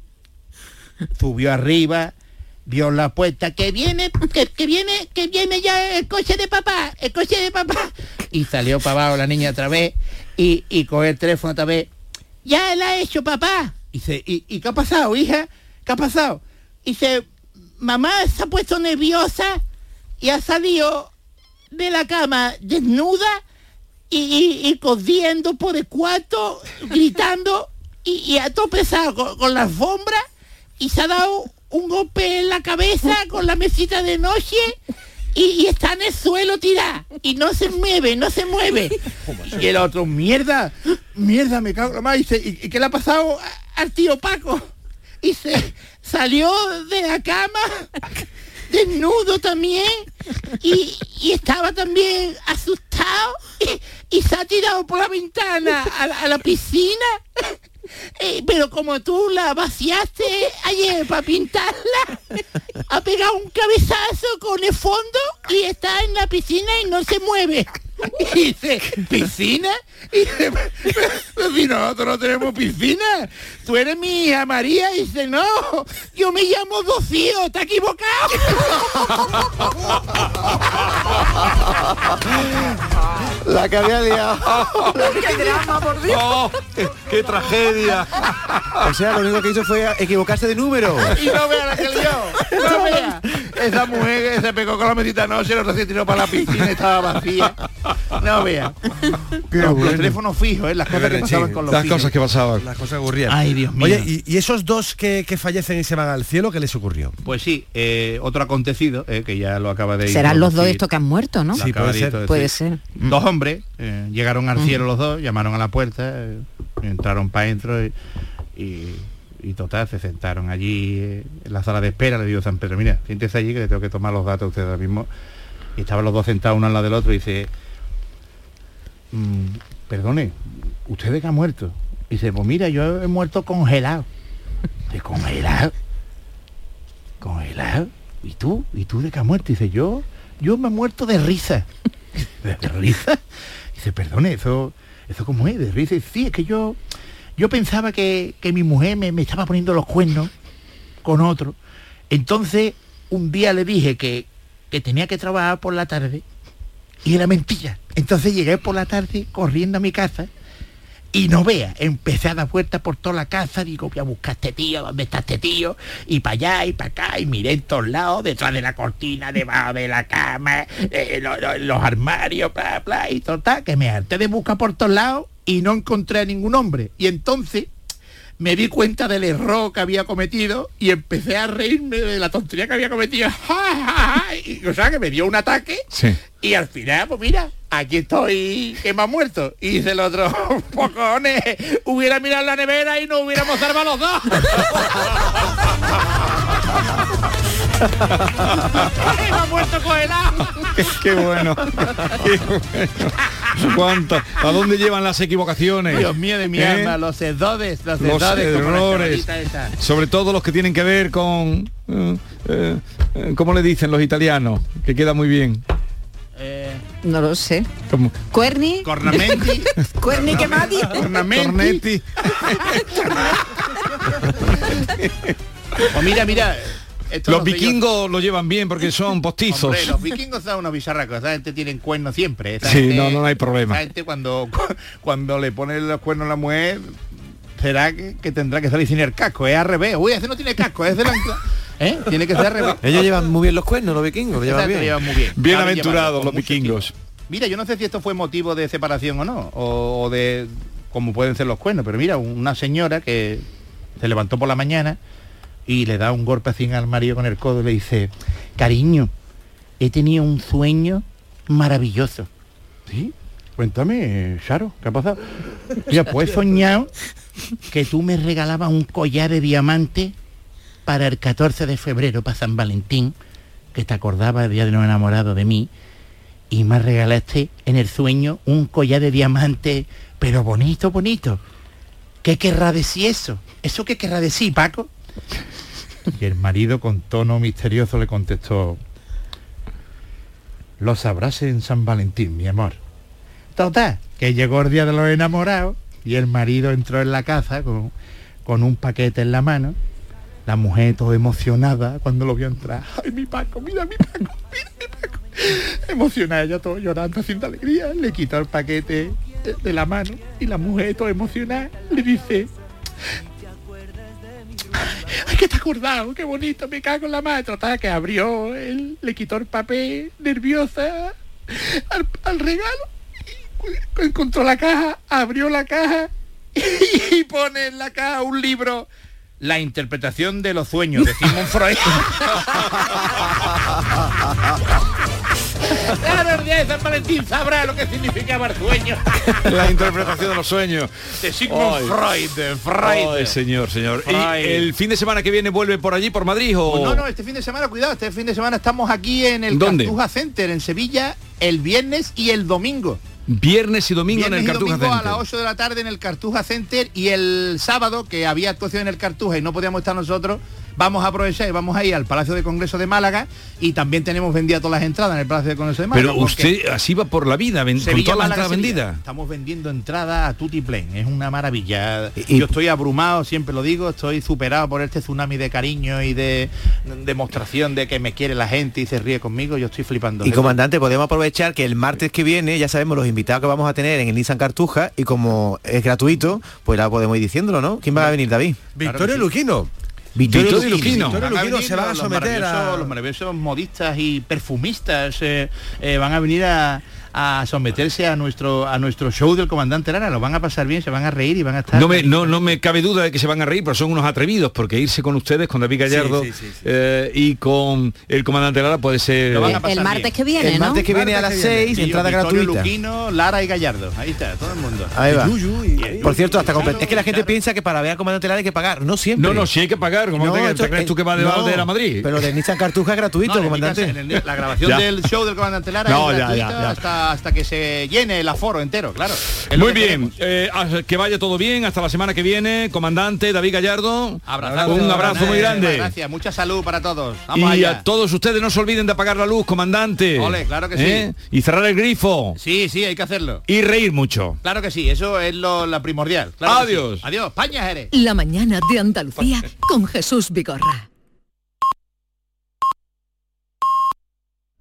Subió arriba, vio la puerta, que viene, que, que viene, que viene ya el coche de papá, el coche de papá. Y salió para abajo la niña otra vez y, y cogió el teléfono otra vez. Ya la ha hecho papá. Y dice, ¿y, y qué ha pasado, hija? ¿Qué ha pasado? Y dice, mamá se ha puesto nerviosa y ha salido de la cama desnuda y, y, y corriendo por el cuarto, gritando y, y ha tropezado con, con la alfombra y se ha dado un golpe en la cabeza con la mesita de noche y, está en el suelo tirada y no se mueve, no se mueve. Y el otro, mierda, mierda, me cago en la. Y, ¿y, y qué le ha pasado al tío Paco? Y se salió de la cama desnudo también y, estaba también asustado y, se ha tirado por la ventana a la piscina Eh, pero como tú la vaciaste ayer para pintarla ha pegado un cabezazo con el fondo y está en la piscina y no se mueve y dice ¿piscina? y dice pero si nosotros no tenemos piscina tú eres mi hija María y dice no yo me llamo Rocío está equivocado La que había liado. ¡Qué drama, por Dios! Oh, qué, qué tragedia! O sea, lo único que hizo fue equivocarse de número. Y no vea la que lió. No vea. Esa mujer que se pegó con la medita no se lo recién tiró para la piscina y estaba vacía. No vea. Los, los teléfonos fijos, ¿eh? las cosas que pasaban con los Las fijos. cosas que pasaban. Las cosas ocurrían. Ay, Dios mío. Oye, ¿y, y esos dos que, que fallecen y se van al cielo, qué les ocurrió? Pues sí, eh, otro acontecido, eh, que ya lo acaba de Serán los dos estos que han muerto, ¿no? Lo acaba de introducir. Puede ser. Dos hombres eh, llegaron al Mm. cielo los dos, llamaron a la puerta, eh, entraron para adentro y, y- y total, se sentaron allí eh, en la sala de espera, le digo San Pedro, mira, siéntese allí que le tengo que tomar los datos a usted ahora mismo. Y estaban los dos sentados uno al lado del otro y dice, "Mm, perdone, ¿usted de qué ha muerto? Y dice, pues mira, yo he muerto congelado. ¿De congelado? ¿Congelado? ¿Y tú? ¿Y tú de qué has muerto? Y dice, yo, yo me he muerto de risa. ¿De, risa? Y dice, perdone, eso, eso cómo es, de risa. Y sí, es que yo, yo pensaba que, que mi mujer me, me estaba poniendo los cuernos con otro. Entonces, un día le dije que, que tenía que trabajar por la tarde y era mentira. Entonces llegué por la tarde corriendo a mi casa y no vea, empecé a dar vueltas por toda la casa, digo, voy a buscar a este tío, ¿dónde está este tío? Y para allá y para acá, y miré en todos lados, detrás de la cortina, debajo de la cama, eh, lo- lo- los armarios, bla, bla, y total, que me harté de buscar por todos lados y no encontré a ningún hombre. Y entonces me di cuenta del error que había cometido y empecé a reírme de la tontería que había cometido. y, o sea, que me dio un ataque Sí. y al final, pues mira, aquí estoy que me ha muerto. Y dice el otro, pocones, hubiera mirado la nevera y no hubiéramos salvado los dos. me ha muerto congelado. qué, qué bueno. Qué bueno. ¿Cuánto? ¿A dónde llevan las equivocaciones? Dios mío de mi ¿Eh? alma, los errores, los, Los errores. Sobre todo los que tienen que ver con... eh, eh, eh, ¿Cómo le dicen los italianos? Que queda muy bien. No lo sé. Como- Cuerni. Cornamenti. Cuerni que más Cornamenti. Pues mira, mira. Esto Los no sé yo. vikingos lo llevan bien porque son postizos. Hombre, los vikingos son unos bizarracos, esa gente tiene cuernos siempre. esa Sí, gente- no, no hay problema. Esa gente cuando, cuando le pone los cuernos a la mujer, será que, que tendrá que salir sin el casco, es al revés. Uy, ese no tiene casco, es de la... ¿Eh? Tiene que ser al revés. Ellos llevan muy bien los cuernos, los vikingos, lo llevan bien. llevan muy bien. Bienaventurados los vikingos. Mira, yo no sé si esto fue motivo de separación o no, o, o de como pueden ser los cuernos, pero mira, una señora que se levantó por la mañana y le da un golpe así al marido con el codo y le dice, cariño, he tenido un sueño maravilloso. ¿Sí? Cuéntame, Charo, ¿qué ha pasado? Ya pues he soñado que tú me regalabas un collar de diamante para el 14 de febrero, para San Valentín, que te acordaba el día de los enamorados de mí, y me regalaste en el sueño un collar de diamante, pero bonito, bonito. ¿Qué querrá decir eso? ¿Eso qué querrá decir, Paco? Y el marido con tono misterioso le contestó, lo sabrás en San Valentín, mi amor. Total, que llegó el día de los enamorados y el marido entró en la casa con, con un paquete en la mano. La mujer toda emocionada cuando lo vio entrar. Ay, mi Paco, mira mi Paco, mira mi Paco. Emocionada, ella todo llorando sin alegría. Le quitó el paquete de- la mano y la mujer toda emocionada le dice, ay, que has acordado, qué bonito, me cago en la madre. Total, que abrió, él le quitó el papel, nerviosa, al, al regalo, encontró la caja, abrió la caja y pone en la caja un libro, La interpretación de los sueños, de Sigmund Freud. Claro, el día de San Valentín sabrá lo que significaba el sueño. La interpretación de los sueños. De Sigmund. Freud, Freud. Ay, señor, señor. Freud. ¿Y el fin de semana que viene vuelve por allí, por Madrid o...? Pues no, no, este fin de semana, cuidado, este fin de semana estamos aquí en el ¿Dónde? Cartuja Center, en Sevilla, el viernes y el domingo. Viernes y domingo Viernes en el y Cartuja domingo a Center. las 8 de la tarde en el Cartuja Center y el sábado, que había actuación en el Cartuja y no podíamos estar nosotros, vamos a aprovechar y vamos a ir al Palacio de Congreso de Málaga y también tenemos vendidas todas las entradas en el Palacio de Congreso de Málaga. Pero usted así va por la vida, ven- con todas las entradas vendidas. Estamos vendiendo entradas a tutti plen, es una maravilla. Y- Yo estoy abrumado, siempre lo digo, estoy superado por este tsunami de cariño y de demostración de que me quiere la gente y se ríe conmigo, yo estoy flipando. Y comandante, podemos aprovechar que el martes que viene ya sabemos los invitados que vamos a tener en el Nissan Cartuja y como es gratuito, pues ya podemos ir diciéndolo, ¿no? ¿Quién va a venir, David? Victorio Luquino. Victorio Victorio Luquino. Victorio Van a Luquino venir se va a los someter a... maravillosos- Los maravillosos modistas y perfumistas eh, eh, van a venir a, a someterse a nuestro a nuestro show del comandante Lara. Lo van a pasar bien, se van a reír y van a estar... No me, no, no me cabe duda de que se van a reír, pero son unos atrevidos, porque irse con ustedes, con David Gallardo Sí, sí, sí, sí. eh, y con el comandante Lara puede ser... Lo van a El martes bien. que viene, El ¿no? martes que viene a las 6, Sí, entrada Victorio gratuita. Luquino, Lara y Gallardo. Ahí está, todo el mundo. Ahí va. Yuyu y- Por cierto, hasta es que la gente piensa que para ver al comandante Lara hay que pagar. No siempre. No, no, si hay que pagar, como No, te, crees tú que va de, no, de la Madrid. Pero de Nissan Cartuja es gratuito, No, comandante. casa, en el- la grabación del show del comandante Lara No, es ya, gratuita ya, ya. Hasta, hasta que se llene el aforo entero, claro. Muy que bien, eh, que vaya todo bien, hasta la semana que viene, comandante David Gallardo. Abrazazo, un abrazo muy grande. Gracias, mucha salud para todos. Vamos Y allá. a todos ustedes no se olviden de apagar la luz, comandante. Ole, claro que ¿Eh? Y cerrar el grifo. Sí, sí, hay que hacerlo. Y reír mucho. Claro que sí, eso es lo la primordial. Claro que sí. Adiós. Adiós, España, Jerez. La mañana de Andalucía con Jesús Vigorra.